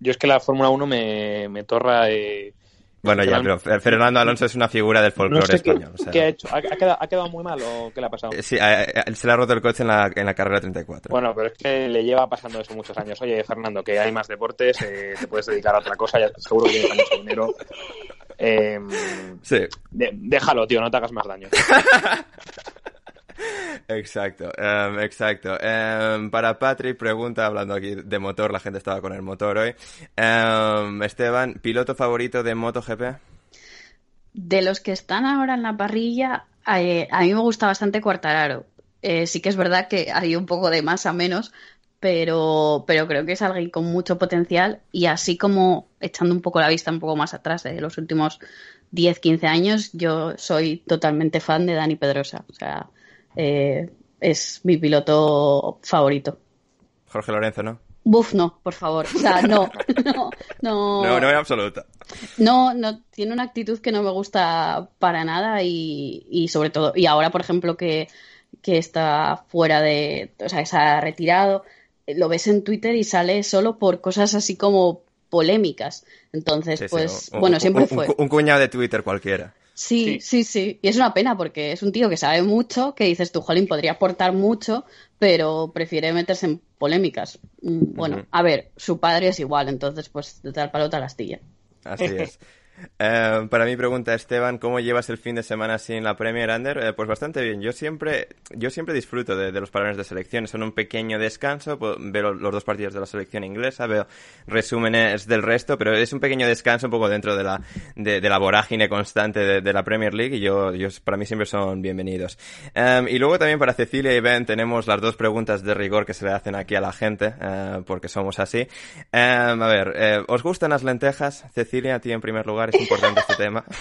Yo es que la Fórmula 1 me, me torra... Eh bueno, ya, pero Fernando Alonso es una figura del folclore español. ¿Qué ha hecho? ¿Ha, quedado, ¿Ha, quedado, muy mal o qué le ha pasado? Sí, se le ha roto el coche en la, en la carrera 34. Bueno, pero es que le lleva pasando eso muchos años. Oye, Fernando, que hay más deportes, eh, te puedes dedicar a otra cosa, ya, seguro que tienes mucho dinero. *laughs* Eh, sí. déjalo, tío, no te hagas más daño. *laughs* Exacto, em, exacto. Em, para Patrick, pregunta, hablando aquí de motor, la gente estaba con el motor hoy. Em, Esteban, ¿piloto favorito de MotoGP? De los que están ahora en la parrilla, eh, a mí me gusta bastante Cuartararo. Eh, sí que es verdad que hay un poco de más a menos, pero, pero creo que es alguien con mucho potencial y así como echando un poco la vista un poco más atrás de los últimos 10, 15 años, yo soy totalmente fan de Dani Pedrosa. O sea, eh, es mi piloto favorito. Jorge Lorenzo, ¿no? Buf, no, por favor. O sea, no, *laughs* no, no. No, no en absoluta. No, no, tiene una actitud que no me gusta para nada y, y sobre todo, y ahora, por ejemplo, que, que está fuera de, o sea, que se ha retirado, lo ves en Twitter y sale solo por cosas así como polémicas. Entonces, pues, bueno, siempre fue. Un, cuñado de Twitter cualquiera. Sí, sí, sí, Y es una pena porque es un tío que sabe mucho, que dices tú, Jolín, podría aportar mucho, pero prefiere meterse en polémicas. Mm, bueno, a ver, su padre es igual, entonces, pues, de tal palo tal astilla. Así es. *laughs* Eh, para mi pregunta, Esteban, ¿cómo llevas el fin de semana sin la Premier Under? Eh, pues bastante bien. Yo siempre, yo siempre disfruto de, los parones de selección. Son un pequeño descanso. veo los dos partidos de la selección inglesa, veo resúmenes del resto, pero es un pequeño descanso un poco dentro de la, de, la vorágine constante de, la Premier League y yo, yo, para mí siempre son bienvenidos. Em, y luego también para Cecilia y Ben tenemos las dos preguntas de rigor que se le hacen aquí a la gente, eh, porque somos así. Em, a ver, ¿os gustan las lentejas? Cecilia, a ti en primer lugar es importante este tema. *laughs*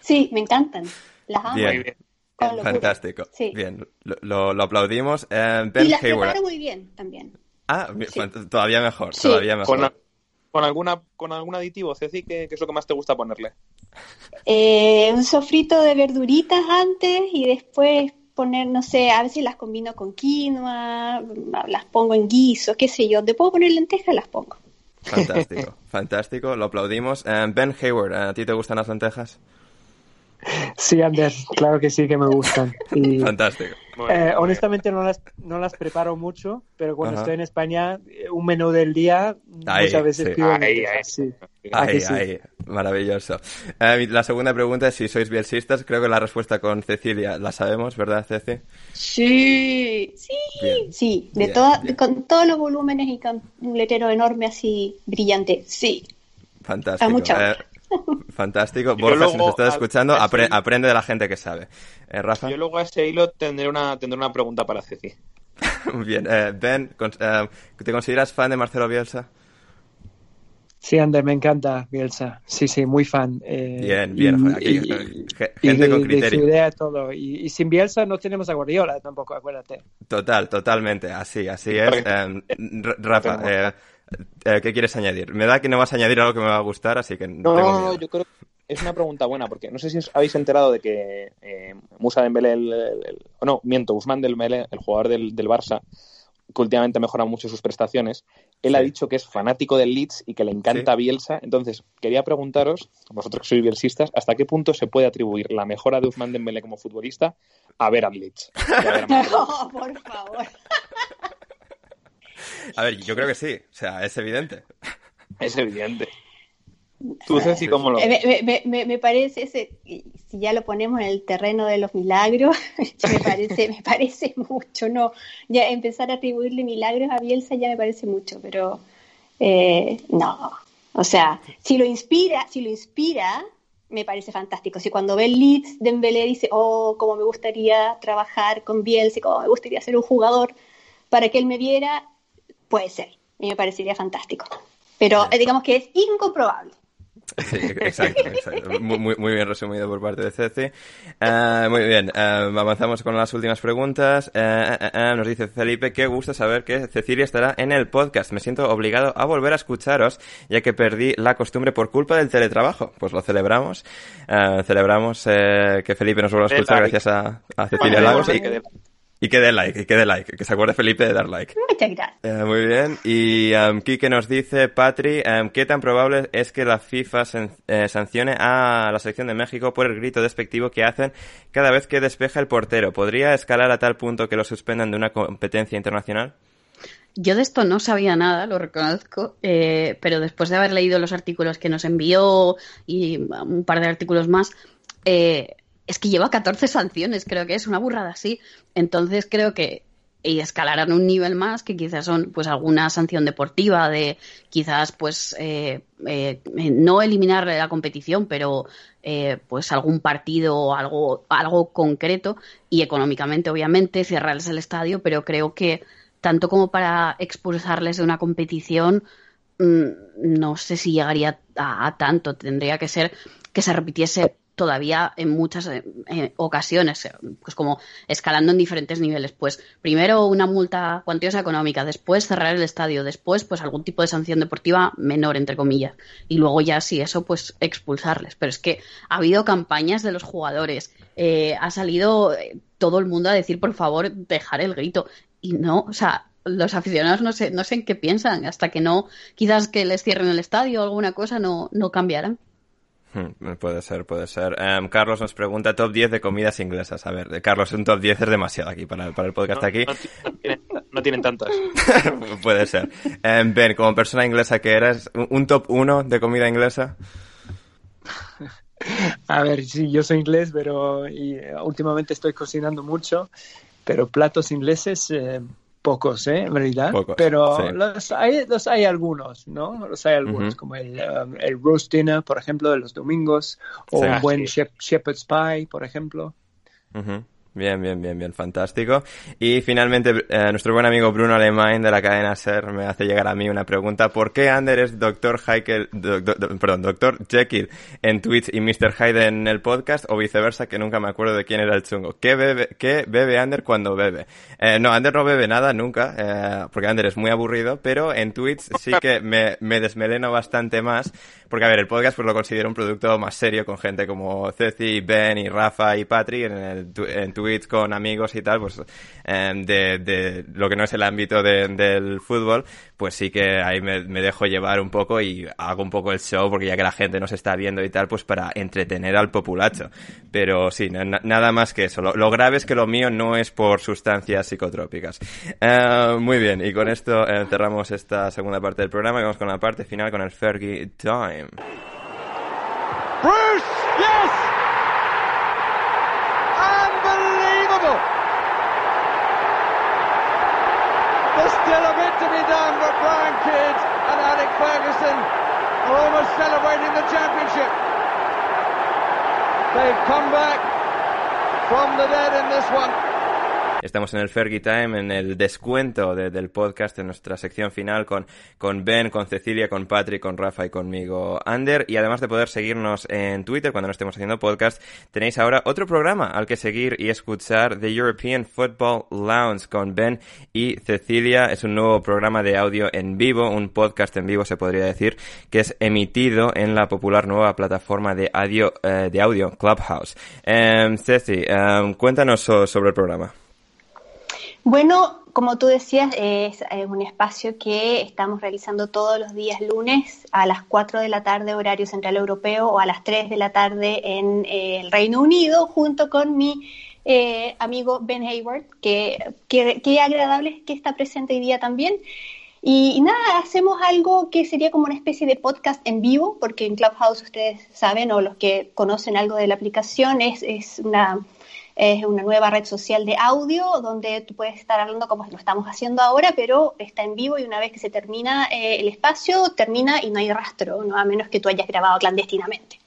Sí, me encantan. Las amo. Bien. Fantástico. Bien, lo, aplaudimos. Eh, ben y las preparo muy bien también. Ah, todavía mejor, todavía mejor. Con, alguna, con algún aditivo, Ceci, ¿qué, es lo que más te gusta ponerle? Eh, un sofrito de verduritas antes y después poner, no sé, a veces las combino con quinoa, las pongo en guiso, qué sé yo. ¿Te puedo poner lentejas? Las pongo. Fantástico, *laughs* fantástico, lo aplaudimos. Eh, ben Hayward, ¿a ti te gustan las lentejas? Sí, Andrés, claro que sí que me gustan. Fantástico. Eh, honestamente no las, no las preparo mucho, pero cuando estoy en España, eh, un menú del día muchas veces pido ahí, sí. ahí, ahí, maravilloso. Eh, la segunda pregunta es si sois bielsistas. Creo que la respuesta con Cecilia la sabemos, ¿verdad, Ceci? Sí, sí, sí. De con todos los volúmenes y con un letrero enorme así brillante, sí. Fantástico. Fantástico. Borja, si nos estás escuchando, aprende de la gente que sabe. Eh, Rafa. Yo luego a ese hilo tendré una, tendré una pregunta para Ceci. *laughs* Bien. Eh, ben, eh, ¿te consideras fan de Marcelo Bielsa? Sí, Ander, me encanta Bielsa. Sí, sí, muy fan. bien, bien. gente con criterio. idea, todo. Y, sin Bielsa no tenemos a Guardiola tampoco, acuérdate. Total, totalmente. Así, así es. Rafa, eh, ¿Qué quieres añadir? Me da que no vas a añadir algo que me va a gustar, así que no, no yo creo que es una pregunta buena, porque no sé si os habéis enterado de que eh, Musa Dembélé, el, el, no, miento, Usman Dembélé, el jugador del, del Barça, que últimamente mejora mucho sus prestaciones, él ha dicho que es fanático del Leeds y que le encanta Bielsa. Entonces, quería preguntaros, vosotros que sois bielsistas, ¿hasta qué punto se puede atribuir la mejora de Usman Dembélé como futbolista a ver al Leeds? *laughs* *laughs* no, por favor. A ver, yo creo que sí. O sea, es evidente. Es evidente. Tú, Ceci, ¿cómo lo me, me, me, parece, ese, si ya lo ponemos en el terreno de los milagros, *laughs* me parece, me parece mucho, ¿no? Ya empezar a atribuirle milagros a Bielsa ya me parece mucho, pero eh, no. O sea, si lo inspira, si lo inspira, me parece fantástico. Si cuando ve el Leeds, Dembélé dice, oh, cómo me gustaría trabajar con Bielsa, cómo me gustaría ser un jugador para que él me viera, Puede ser, y me parecería fantástico. Pero eh, digamos que es incomprobable. Sí, exacto, exacto. Muy, muy, bien resumido por parte de Ceci. Uh, muy bien, uh, avanzamos con las últimas preguntas. Uh, nos dice Felipe, qué gusto saber que Cecilia estará en el podcast. Me siento obligado a volver a escucharos, ya que perdí la costumbre por culpa del teletrabajo. Pues lo celebramos. celebramos que Felipe nos vuelva a escuchar gracias a, Cecilia Lagos. Y que dé like, y que dé like, que se acuerde Felipe de dar like. Muchas gracias. Eh, muy bien. Y um, Kike nos dice, Patri, um, ¿qué tan probable es que la FIFA eh, sancione a la selección de México por el grito despectivo que hacen cada vez que despeja el portero? ¿Podría escalar a tal punto que lo suspendan de una competencia internacional? Yo de esto no sabía nada, lo reconozco, eh, pero después de haber leído los artículos que nos envió y un par de artículos más, eh, es que lleva 14 sanciones, creo que es una burrada así. Entonces creo que y escalarán un nivel más que quizás son pues alguna sanción deportiva de quizás pues eh, eh, no eliminar la competición pero eh, pues algún partido o algo algo concreto y económicamente obviamente cerrarles el estadio pero creo que tanto como para expulsarles de una competición mm, no sé si llegaría a tanto tendría que ser que se repitiese todavía en muchas eh, eh, ocasiones, eh, pues como escalando en diferentes niveles. Pues primero una multa cuantiosa económica, después cerrar el estadio, después pues algún tipo de sanción deportiva menor, entre comillas. Y luego ya si eso, pues expulsarles. Pero es que ha habido campañas de los jugadores, ha salido todo el mundo a decir, por favor, dejar el grito. Y no, o sea, los aficionados no sé, no sé en qué piensan, hasta que no, quizás que les cierren el estadio o alguna cosa, no, no cambiarán. Hmm, puede ser, puede ser. Em, Carlos nos pregunta top 10 de comidas inglesas. A ver, de Carlos, un top 10 es demasiado aquí para, para el podcast aquí. No, tienen, tantas. *laughs* puede ser. Em, ben, como persona inglesa que eres, ¿un, top 1 de comida inglesa? *laughs* A ver, sí, yo soy inglés, pero y, eh, últimamente estoy cocinando mucho, pero platos ingleses, eh, pocos, ¿eh? En realidad. Pero los, hay, los hay algunos, ¿no? Los hay algunos, como el, um, el, roast dinner, por ejemplo, de los domingos, o un buen shepherd's pie, por ejemplo. Bien, bien, bien, bien, fantástico. Y finalmente, eh, nuestro buen amigo Bruno Alemán de la cadena SER me hace llegar a mí una pregunta. ¿Por qué Ander es Dr. Heikel, perdón, Dr. Jekyll en Twitch y Mr. Hyde en el podcast o viceversa, que nunca me acuerdo de quién era el chungo? ¿Qué bebe, qué bebe Ander cuando bebe? Eh, no, Ander no bebe nada nunca, eh, porque Ander es muy aburrido, pero en Twitch sí que *laughs* me, me desmeleno bastante más porque, a ver, el podcast pues lo considero un producto más serio con gente como Ceci, Ben y Rafa y Patrick en, el, en Twitch con amigos y tal, pues em, de, de, lo que no es el ámbito del fútbol, pues sí que ahí me, dejo llevar un poco y hago un poco el show porque ya que la gente nos está viendo y tal, pues para entretener al populacho. Pero sí, nada más que eso. Lo, grave es que lo mío no es por sustancias psicotrópicas. Eh, muy bien, y con esto eh, cerramos esta segunda parte del programa y vamos con la parte final con el Fergie Time. Bruce, Estamos en el Fergie Time, en el descuento del podcast, en nuestra sección final con, con Ben, con Cecilia, con Patrick, con Rafa y conmigo, Ander. Y además de poder seguirnos en Twitter cuando no estemos haciendo podcast, tenéis ahora otro programa al que seguir y escuchar, The European Football Lounge con Ben y Cecilia. Es un nuevo programa de audio en vivo, un podcast en vivo se podría decir, que es emitido en la popular nueva plataforma de audio, eh, de audio Clubhouse. Um, Ceci, em, cuéntanos sobre el programa. Bueno, como tú decías, es, un espacio que estamos realizando todos los días lunes a las 4 de la tarde horario central europeo o a las 3 de la tarde en eh, el Reino Unido junto con mi eh, amigo Ben Hayward, que, agradable que está presente hoy día también. Y, nada, hacemos algo que sería como una especie de podcast en vivo, porque en Clubhouse ustedes saben, o los que conocen algo de la aplicación, es, es una es una nueva red social de audio donde tú puedes estar hablando como lo estamos haciendo ahora, pero está en vivo y una vez que se termina eh, el espacio, termina y no hay rastro, ¿no? a menos que tú hayas grabado clandestinamente.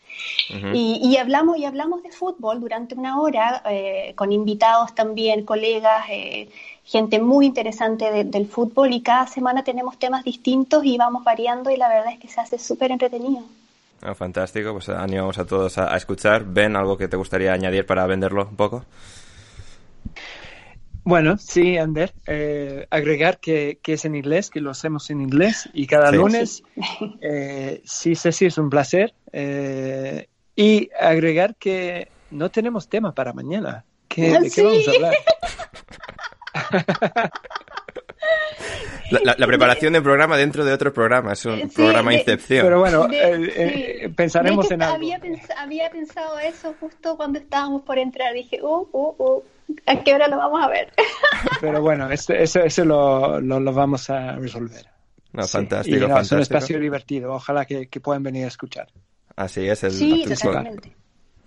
y, hablamos y hablamos de fútbol durante una hora eh, con invitados también, colegas, eh, gente muy interesante del fútbol y cada semana tenemos temas distintos y vamos variando y la verdad es que se hace súper entretenido. Ah, fantástico, pues animamos a todos a, escuchar. ¿Ven algo que te gustaría añadir para venderlo un poco? Bueno, sí, Ander, eh, agregar que, es en inglés, que lo hacemos en inglés y cada lunes. *laughs* Eh, sí, sí, sí, es un placer. Eh, y agregar que no tenemos tema para mañana. ¿Qué, ¿De qué vamos a hablar? *laughs* La, preparación del programa dentro de otro programa, es un programa Incepción. Pero bueno, eh, eh, pensaremos en algo. Había, pensado eso justo cuando estábamos por entrar. Dije, uh, uh, uh, ¿a qué hora lo vamos a ver? *laughs* Pero bueno, eso, eso, lo, lo, vamos a resolver. No, fantástico, fantástico. Es un espacio divertido. Ojalá que, puedan venir a escuchar. Así es, el sí, totalmente.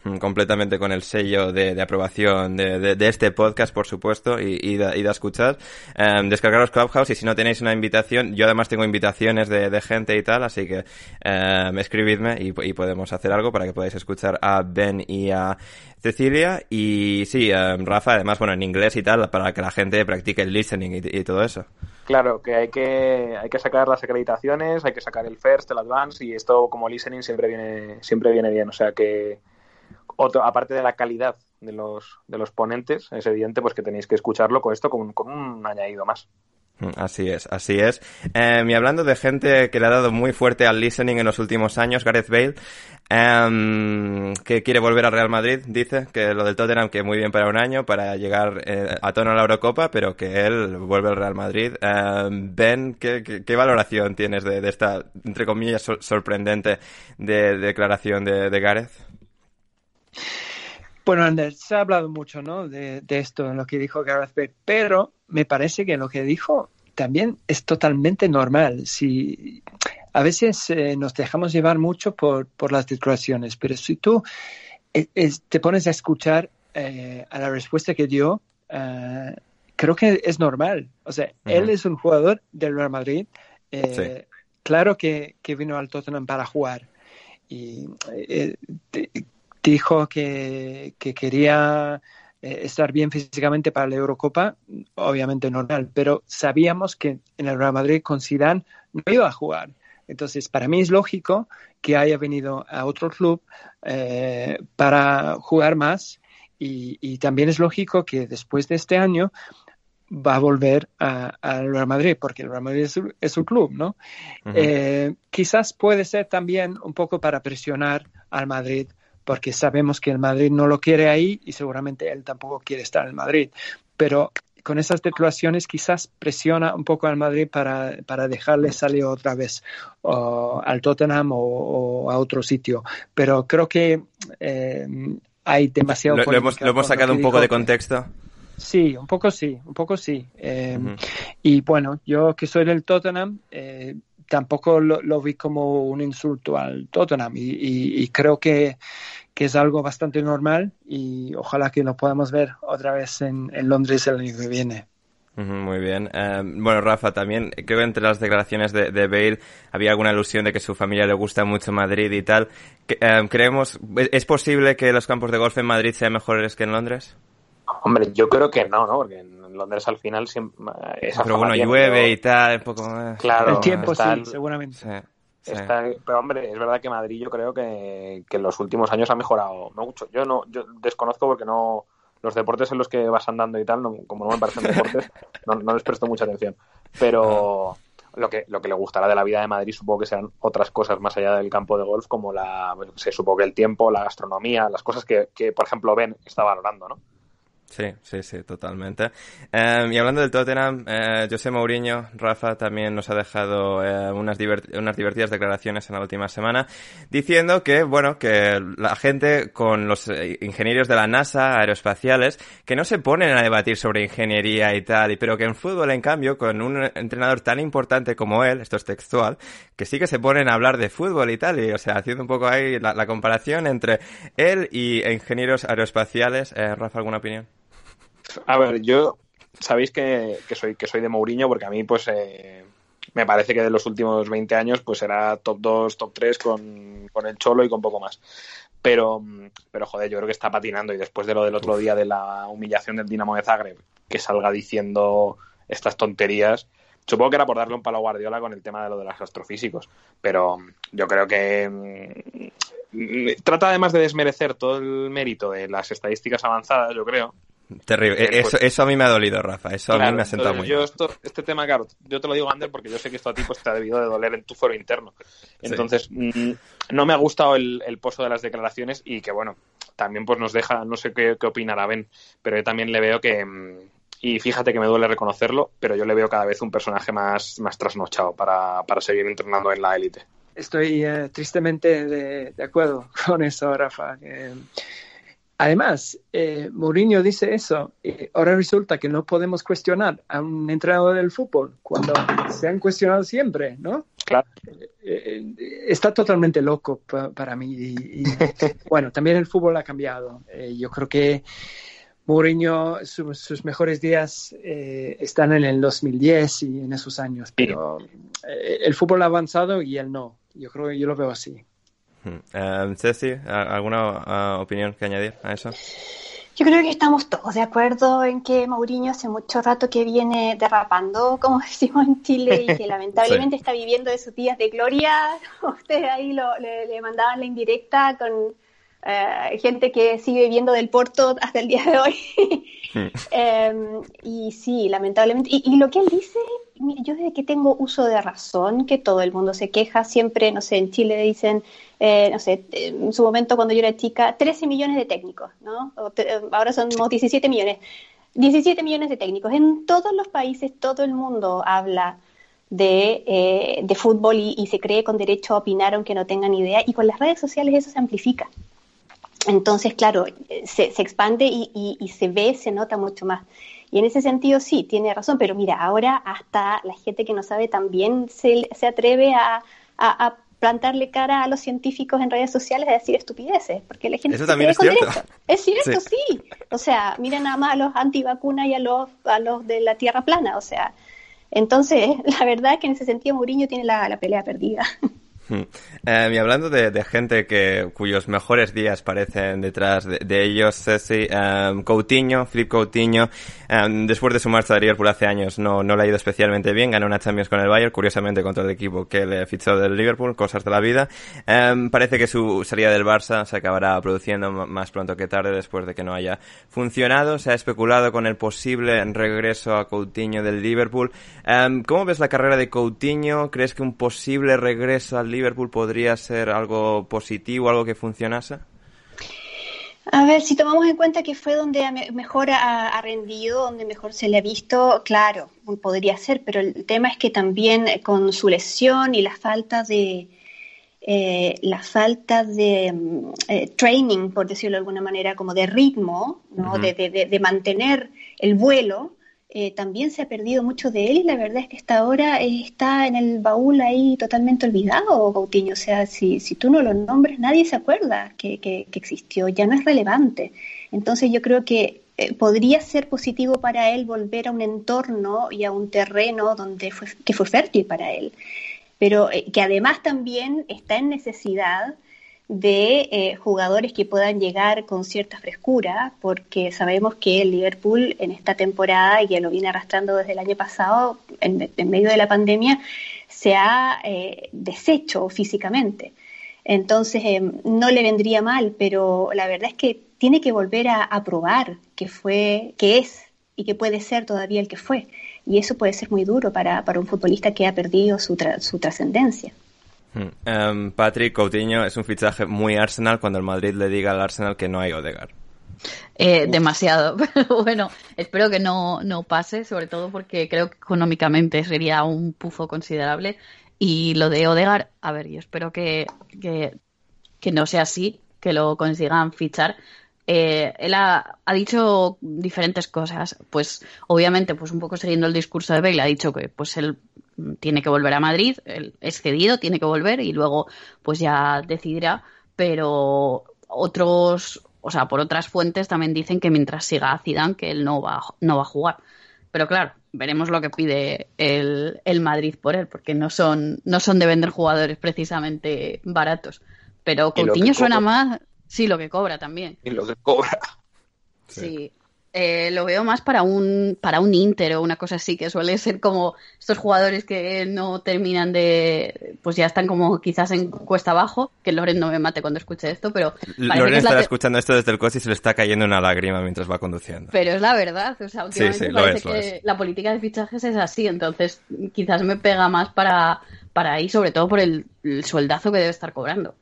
Mm, completamente con el sello de, aprobación de, de, este podcast, por supuesto, y, y, de, y escuchar. Um, descargaros Clubhouse y si no tenéis una invitación, yo además tengo invitaciones de, gente y tal, así que um, escribidme y, podemos hacer algo para que podáis escuchar a Ben y a Cecilia. Y sí, Rafa, además, bueno, en inglés y tal, para que la gente practique el listening y, todo eso. Claro, que hay que hay que sacar las acreditaciones, hay que sacar el first, el advance y esto como listening siempre viene siempre viene bien, o sea que otro, aparte de la calidad de los, de los ponentes, es evidente pues que tenéis que escucharlo con esto con, con un añadido más. Mm, así es, así es. Em, y hablando de gente que le ha dado muy fuerte al listening en los últimos años, Gareth Bale, em, que quiere volver al Real Madrid, dice que lo del Tottenham que muy bien para un año, para llegar eh, a tono a la Eurocopa, pero que él vuelve al Real Madrid. Em, ben, ¿qué, valoración tienes de, esta, entre comillas, sorprendente de, declaración de, de Gareth? Bueno, Anders, se ha hablado mucho ¿no? de, esto, en lo que dijo Gareth Bale, pero me parece que lo que dijo también es totalmente normal. Si, a veces eh, nos dejamos llevar mucho por, por, las declaraciones, pero si tú eh, te pones a escuchar eh, a la respuesta que dio, creo que es normal. O sea, él es un jugador del Real Madrid. Claro que, que, vino al Tottenham para jugar. Y dijo que, quería eh, estar bien físicamente para la Eurocopa, obviamente normal, pero sabíamos que en el Real Madrid con Zidane no iba a jugar. Entonces, para mí es lógico que haya venido a otro club eh, para jugar más y, también es lógico que después de este año va a volver al Real Madrid, porque el Real Madrid es su, club, ¿no? Eh, quizás puede ser también un poco para presionar al Madrid porque sabemos que el Madrid no lo quiere ahí y seguramente él tampoco quiere estar en Madrid. Pero con esas declaraciones quizás presiona un poco al Madrid para, para dejarle salir otra vez al Tottenham o, a otro sitio. Pero creo que eh, hay demasiado... Lo, hemos, sacado un poco de contexto. Sí, un poco sí, un poco sí. Eh, y bueno, yo que soy del Tottenham, eh, tampoco lo, vi como un insulto al Tottenham y, creo que, es algo bastante normal y ojalá que lo podamos ver otra vez en, Londres el año que viene. Muy bien. Eh, bueno, Rafa, también creo que entre las declaraciones de, de, Bale había alguna alusión de que su familia le gusta mucho Madrid y tal. Eh, ¿Creemos, es posible que los campos de golf en Madrid sean mejores que en Londres? Hombre, yo creo que no, ¿no? Porque en Londres al final siempre... pero bueno, llueve y tal, un poco más... Claro, el tiempo sí, seguramente. pero hombre, es verdad que Madrid yo creo que, que, en los últimos años ha mejorado mucho. Yo no, yo desconozco porque no los deportes en los que vas andando y tal, como no me parecen deportes, *laughs* no, les presto mucha atención. Pero lo que, lo que le gustará de la vida de Madrid supongo que sean otras cosas más allá del campo de golf, como la, se supongo que el tiempo, la gastronomía, las cosas que, que por ejemplo, Ben está valorando, ¿no? Sí, sí, sí, totalmente. Em, y hablando del Tottenham, eh, José Mourinho, Rafa, también nos ha dejado eh, unas, unas divertidas declaraciones en la última semana, diciendo que, bueno, que la gente con los eh, ingenieros de la NASA, aeroespaciales, que no se ponen a debatir sobre ingeniería y tal, pero que en fútbol, en cambio, con un entrenador tan importante como él, esto es textual, que sí que se ponen a hablar de fútbol y tal, y, o sea, haciendo un poco ahí la, la comparación entre él y ingenieros aeroespaciales. Eh, Rafa, ¿alguna opinión? A ver, yo sabéis que, soy que soy de Mourinho porque a mí pues eh, me parece que de los últimos 20 años pues era top 2, top 3 con, el Cholo y con poco más. Pero, pero joder, yo creo que está patinando y después de lo del otro día de la humillación del Dinamo de Zagreb, que salga diciendo estas tonterías, Supongo que era por darle un palo a Guardiola con el tema de lo de los astrofísicos, pero yo creo que mm, trata además de desmerecer todo el mérito de las estadísticas avanzadas, yo creo, Terrible. Eh, eso, pues eso a mí me ha dolido, Rafa. Eso a mí me ha sentado muy yo este tema, claro, yo te lo digo, Ander, porque yo sé que esto a ti pues, te ha debido de doler en tu foro interno. Entonces, mm, no me ha gustado el, pozo de las declaraciones y que, bueno, también pues nos deja, no sé qué, qué opinará Ben, pero yo también le veo que, mm, y fíjate que me duele reconocerlo, pero yo le veo cada vez un personaje más, más trasnochado para, para seguir entrenando en la élite. Estoy eh, tristemente de, de, acuerdo *laughs* con eso, Rafa. Además, eh, Mourinho dice eso. Y ahora resulta que no podemos cuestionar a un entrenador del fútbol cuando se han cuestionado siempre, ¿no? Claro. Eh, eh, está totalmente loco para mí. Y, *laughs* bueno, también el fútbol ha cambiado. Eh, yo creo que Mourinho, sus mejores días están en el 2010 y en esos años. Pero el fútbol ha avanzado y él no. Yo creo que yo lo veo así. Uh, Ceci, ¿alguna ah, opinión que añadir a eso? Yo creo que estamos todos de acuerdo en que Mourinho hace mucho rato que viene derrapando, como *laughs* decimos en Chile, y que *laughs* lamentablemente está viviendo de sus días de gloria. *laughs* Ustedes ahí le, mandaban la indirecta con eh, gente que sigue viviendo del Porto hasta el día de hoy. Em, y sí, lamentablemente. Y, y, lo que él dice yo desde que tengo uso de razón, que todo el mundo se queja, siempre, no sé, en Chile dicen, eh, no sé, en su momento cuando yo era chica, 13 millones de técnicos, ¿no? ahora son 17 millones. 17 millones de técnicos. En todos los países, todo el mundo habla de, eh, de fútbol y, se cree con derecho a opinar aunque no tengan idea, y con las redes sociales eso se amplifica. Entonces, claro, se, se expande y, se ve, se nota mucho más. Y en ese sentido sí, tiene razón, pero mira, ahora hasta la gente que no sabe también se, se atreve a, plantarle cara a los científicos en redes sociales a decir estupideces, porque la gente Eso también es cierto. Es cierto, sí. O sea, miren nada más a los antivacunas y a los, a los de la tierra plana, o sea, entonces *laughs* la verdad es que en ese sentido Mourinho tiene la, la pelea perdida. *laughs* Hmm. Eh, y hablando de, gente que cuyos mejores días parecen detrás de, ellos, Ceci, um, Coutinho, Flip Coutinho, em, después de su marcha de Liverpool hace años no, no le ha ido especialmente bien, ganó una Champions con el Bayern, curiosamente contra el equipo que le fichó del Liverpool, cosas de la vida. parece que su salida del Barça se acabará produciendo más pronto que tarde después de que no haya funcionado. Se ha especulado con el posible regreso a Coutinho del Liverpool. ¿Cómo ves la carrera de Coutinho? ¿Crees que un posible regreso al Liverpool podría ser algo positivo, algo que funcionase? A ver, si tomamos en cuenta que fue donde mejor ha, rendido, donde mejor se le ha visto, claro, podría ser, pero el tema es que también con su lesión y la falta de eh, la falta de mm, eh, training, por decirlo de alguna manera, como de ritmo, ¿no? de, mantener el vuelo, eh, también se ha perdido mucho de él y la verdad es que hasta ahora está en el baúl ahí totalmente olvidado, Coutinho. O sea, si, si tú no lo nombres, nadie se acuerda que, que, existió, ya no es relevante. Entonces yo creo que eh, podría ser positivo para él volver a un entorno y a un terreno donde fue, que fue fértil para él, pero eh, que además también está en necesidad de eh, jugadores que puedan llegar con cierta frescura, porque sabemos que el Liverpool en esta temporada, y que lo viene arrastrando desde el año pasado, en, medio de la pandemia, se ha eh, deshecho físicamente. Entonces, eh, no le vendría mal, pero la verdad es que tiene que volver a, probar que fue, que es y que puede ser todavía el que fue. Y eso puede ser muy duro para, un futbolista que ha perdido su, su trascendencia. Um, Patrick Coutinho es un fichaje muy Arsenal cuando el Madrid le diga al Arsenal que no hay Odegar. Eh, demasiado, pero *laughs* bueno, espero que no, no pase, sobre todo porque creo que económicamente sería un pufo considerable. Y lo de Odegar, a ver, yo espero que, que, no sea así, que lo consigan fichar. Eh, él ha, ha, dicho diferentes cosas, pues obviamente, pues un poco siguiendo el discurso de Bale, ha dicho que pues él tiene que volver a Madrid, es cedido, tiene que volver y luego pues ya decidirá, pero otros, o sea, por otras fuentes también dicen que mientras siga Zidane que él no va, no va a jugar. Pero claro, veremos lo que pide el, el Madrid por él, porque no son, no son de vender jugadores precisamente baratos. Pero Coutinho suena más, sí, lo que cobra también. Y lo que cobra. sí. Eh, lo veo más para un, para un Inter o una cosa así, que suele ser como estos jugadores que no terminan de. Pues ya están como quizás en cuesta abajo. Que Loren no me mate cuando escuche esto, pero. Loren estará escuchando esto desde el coche y se le está cayendo una lágrima mientras va conduciendo. Pero es la verdad, o sea, últimamente parece que la política de fichajes es así, entonces quizás me pega más para, para ahí, sobre todo por el sueldazo que debe estar cobrando.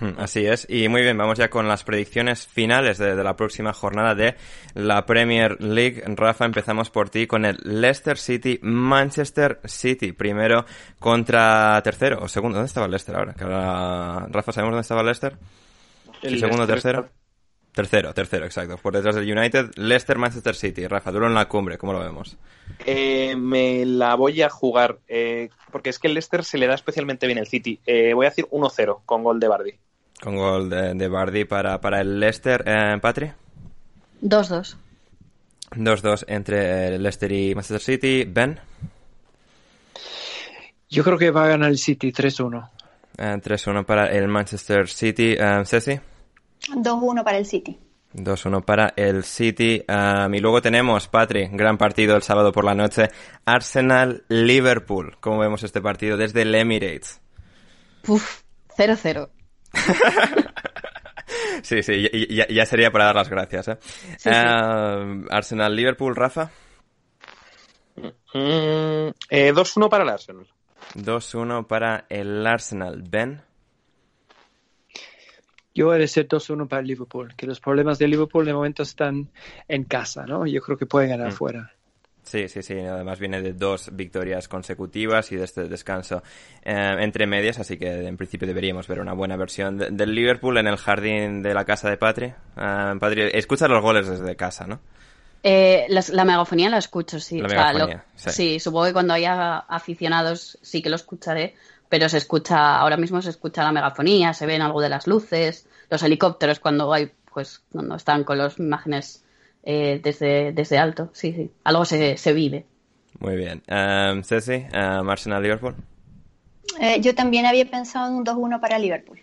Hmm, así es. Y muy bien, vamos ya con las predicciones finales de, la próxima jornada de la Premier League. Rafa, empezamos por ti con el Leicester City, Manchester City. Primero contra tercero o segundo. ¿Dónde estaba el Leicester ahora? Rafa, ¿sabemos dónde estaba el Leicester? El segundo, tercero. Tercero, tercero, exacto. Por detrás del United, Leicester, Manchester City. Rafa, duro en la cumbre, ¿cómo lo vemos? Eh, me la voy a jugar, eh, porque es que el Leicester se le da especialmente bien el City. Eh, voy a decir 1-0 con gol de Bardi. Con gol de, de Bardi para, para el Leicester. Eh, ¿Patri? 2-2. 2-2 entre Leicester y Manchester City. ¿Ben? Yo creo que va a ganar el City 3-1. 3-1 para el Manchester City. ¿Ceci? 2-1 para el City. 2-1 para el City. y luego tenemos, Patri, gran partido el sábado por la noche. Arsenal-Liverpool. ¿Cómo vemos este partido desde el Emirates? Uf, 0-0. *laughs* sí, sí, ya, sería para dar las gracias. ¿eh? Arsenal-Liverpool, Rafa. Mm, 2-1 para el Arsenal. 2-1 para el Arsenal. Ben. Yo voy a decir 2-1 para el Liverpool, que los problemas de Liverpool de momento están en casa, ¿no? Yo creo que pueden ganar mm. fuera. Sí, sí, sí. Además viene de dos victorias consecutivas y de este descanso eh, entre medias, así que en principio deberíamos ver una buena versión del Liverpool en el jardín de la casa de Patri. Uh, Patri, escucha los goles desde casa, ¿no? Eh, la megafonía la escucho, sí. sí. supongo que cuando haya aficionados sí que lo escucharé, pero se escucha, ahora mismo se escucha la megafonía, se ven algo de las luces, los helicópteros cuando hay, pues, cuando están con las imágenes eh, desde, desde alto, sí, sí. Algo se, se vive. Muy bien. Um, Ceci, um, Arsenal Liverpool. Eh, yo también había pensado en un 2-1 para Liverpool.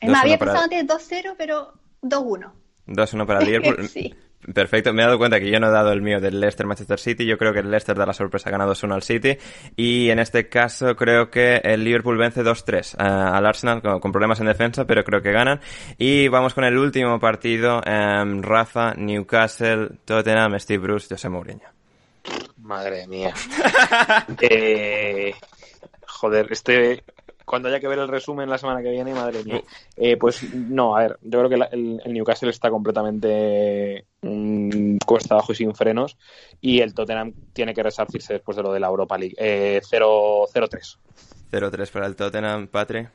Es más, había pensado antes 2-0, pero 2-1. 2-1 para Liverpool. *laughs* sí. Perfecto, me he dado cuenta que yo no he dado el mío del Leicester Manchester City, yo creo que el Leicester da la sorpresa ganado 2-1 al City y en este caso creo que el Liverpool vence 2-3 eh, al Arsenal con, problemas en defensa, pero creo que ganan y vamos con el último partido, um, Rafa, Newcastle, Tottenham, Steve Bruce, José Mourinho. Madre mía. *laughs* eh, joder, este cuando haya que ver el resumen la semana que viene, madre mía. Eh, pues no, a ver, yo creo que el, Newcastle está completamente um, cuesta abajo y sin frenos y el Tottenham tiene que resarcirse después de lo de la Europa League. Eh, 0-3. 0-3 para el Tottenham, Patri.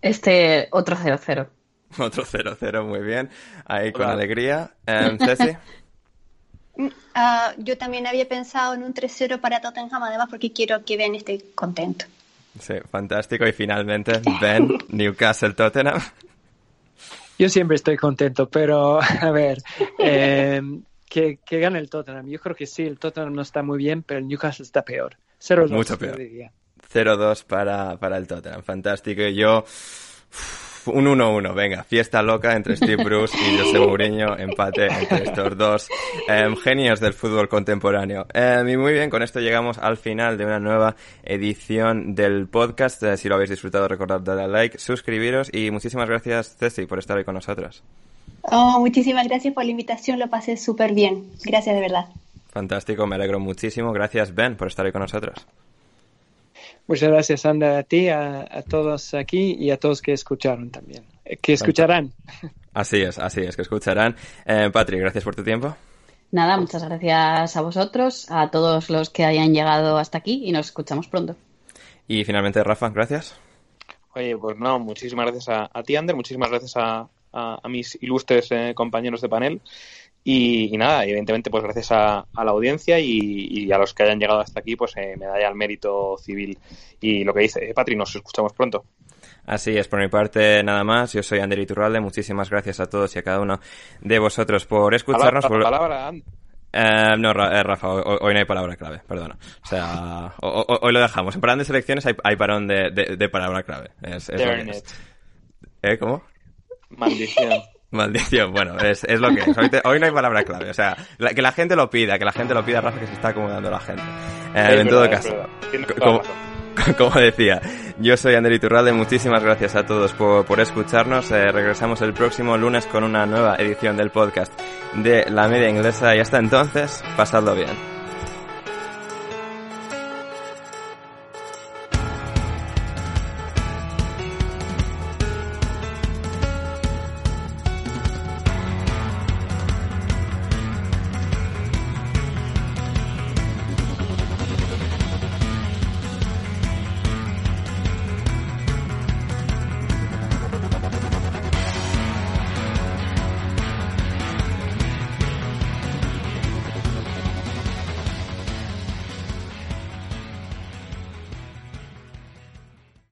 Este, otro 0-0. *laughs* Otro 0-0, muy bien. Ahí con alegría. Um, Ceci. Uh, *laughs* yo también había pensado en un 3-0 para Tottenham, además porque quiero que vean esté contento. Sí, fantástico. Y finalmente, Ben, Newcastle, Tottenham. Yo siempre estoy contento, pero *laughs* a ver, eh, que, que gane el Tottenham. Yo creo que sí, el Tottenham no está muy bien, pero el Newcastle está peor. 0-2. Mucho peor. 0-2 para, para el Tottenham. Fantástico. Y yo un 1-1, venga, fiesta loca entre Steve Bruce y José *laughs* Mourinho, empate entre estos dos em, genios del fútbol contemporáneo. Em, y muy bien, con esto llegamos al final de una nueva edición del podcast. Eh, si lo habéis disfrutado, recordad darle a like, suscribiros y muchísimas gracias, Ceci, por estar hoy con nosotros. Oh, muchísimas gracias por la invitación, lo pasé súper bien. Gracias de verdad. Fantástico, me alegro muchísimo. Gracias, Ben, por estar hoy con nosotros. Muchas gracias, Sandra, a ti, a, todos aquí y a todos que escucharon también. Que escucharán. Así es, así es, que escucharán. Eh, Patri, gracias por tu tiempo. Nada, muchas gracias a vosotros, a todos los que hayan llegado hasta aquí y nos escuchamos pronto. Y finalmente, Rafa, gracias. Oye, pues no, muchísimas gracias a, ti, Ander, muchísimas gracias a, mis ilustres eh, compañeros de panel y, nada, evidentemente, pues gracias a, la audiencia y, a los que hayan llegado hasta aquí, pues eh, medalla al mérito civil. Y lo que dice Patri, nos escuchamos pronto. Así es, por mi parte nada más. Yo soy Ander Iturralde. Muchísimas gracias a todos y a cada uno de vosotros por escucharnos. Palabra, eh, no, eh, Rafa, hoy, no hay palabra clave, perdona. O sea, hoy, lo dejamos. En parón de selecciones hay, parón de, palabra clave. Es, ¿Eh? ¿Cómo? Maldición. Maldición, bueno, es, es lo que es. Hoy, no hay palabra clave. O sea, que la gente lo pida, que la gente lo pida, Rafa, que se está acomodando la gente. Eh, en todo caso, *laughs* como, decía, yo soy Ander Iturralde. Muchísimas gracias a todos por, por escucharnos. Eh, regresamos el próximo lunes con una nueva edición del podcast de La Media Inglesa. Y hasta entonces, pasadlo bien.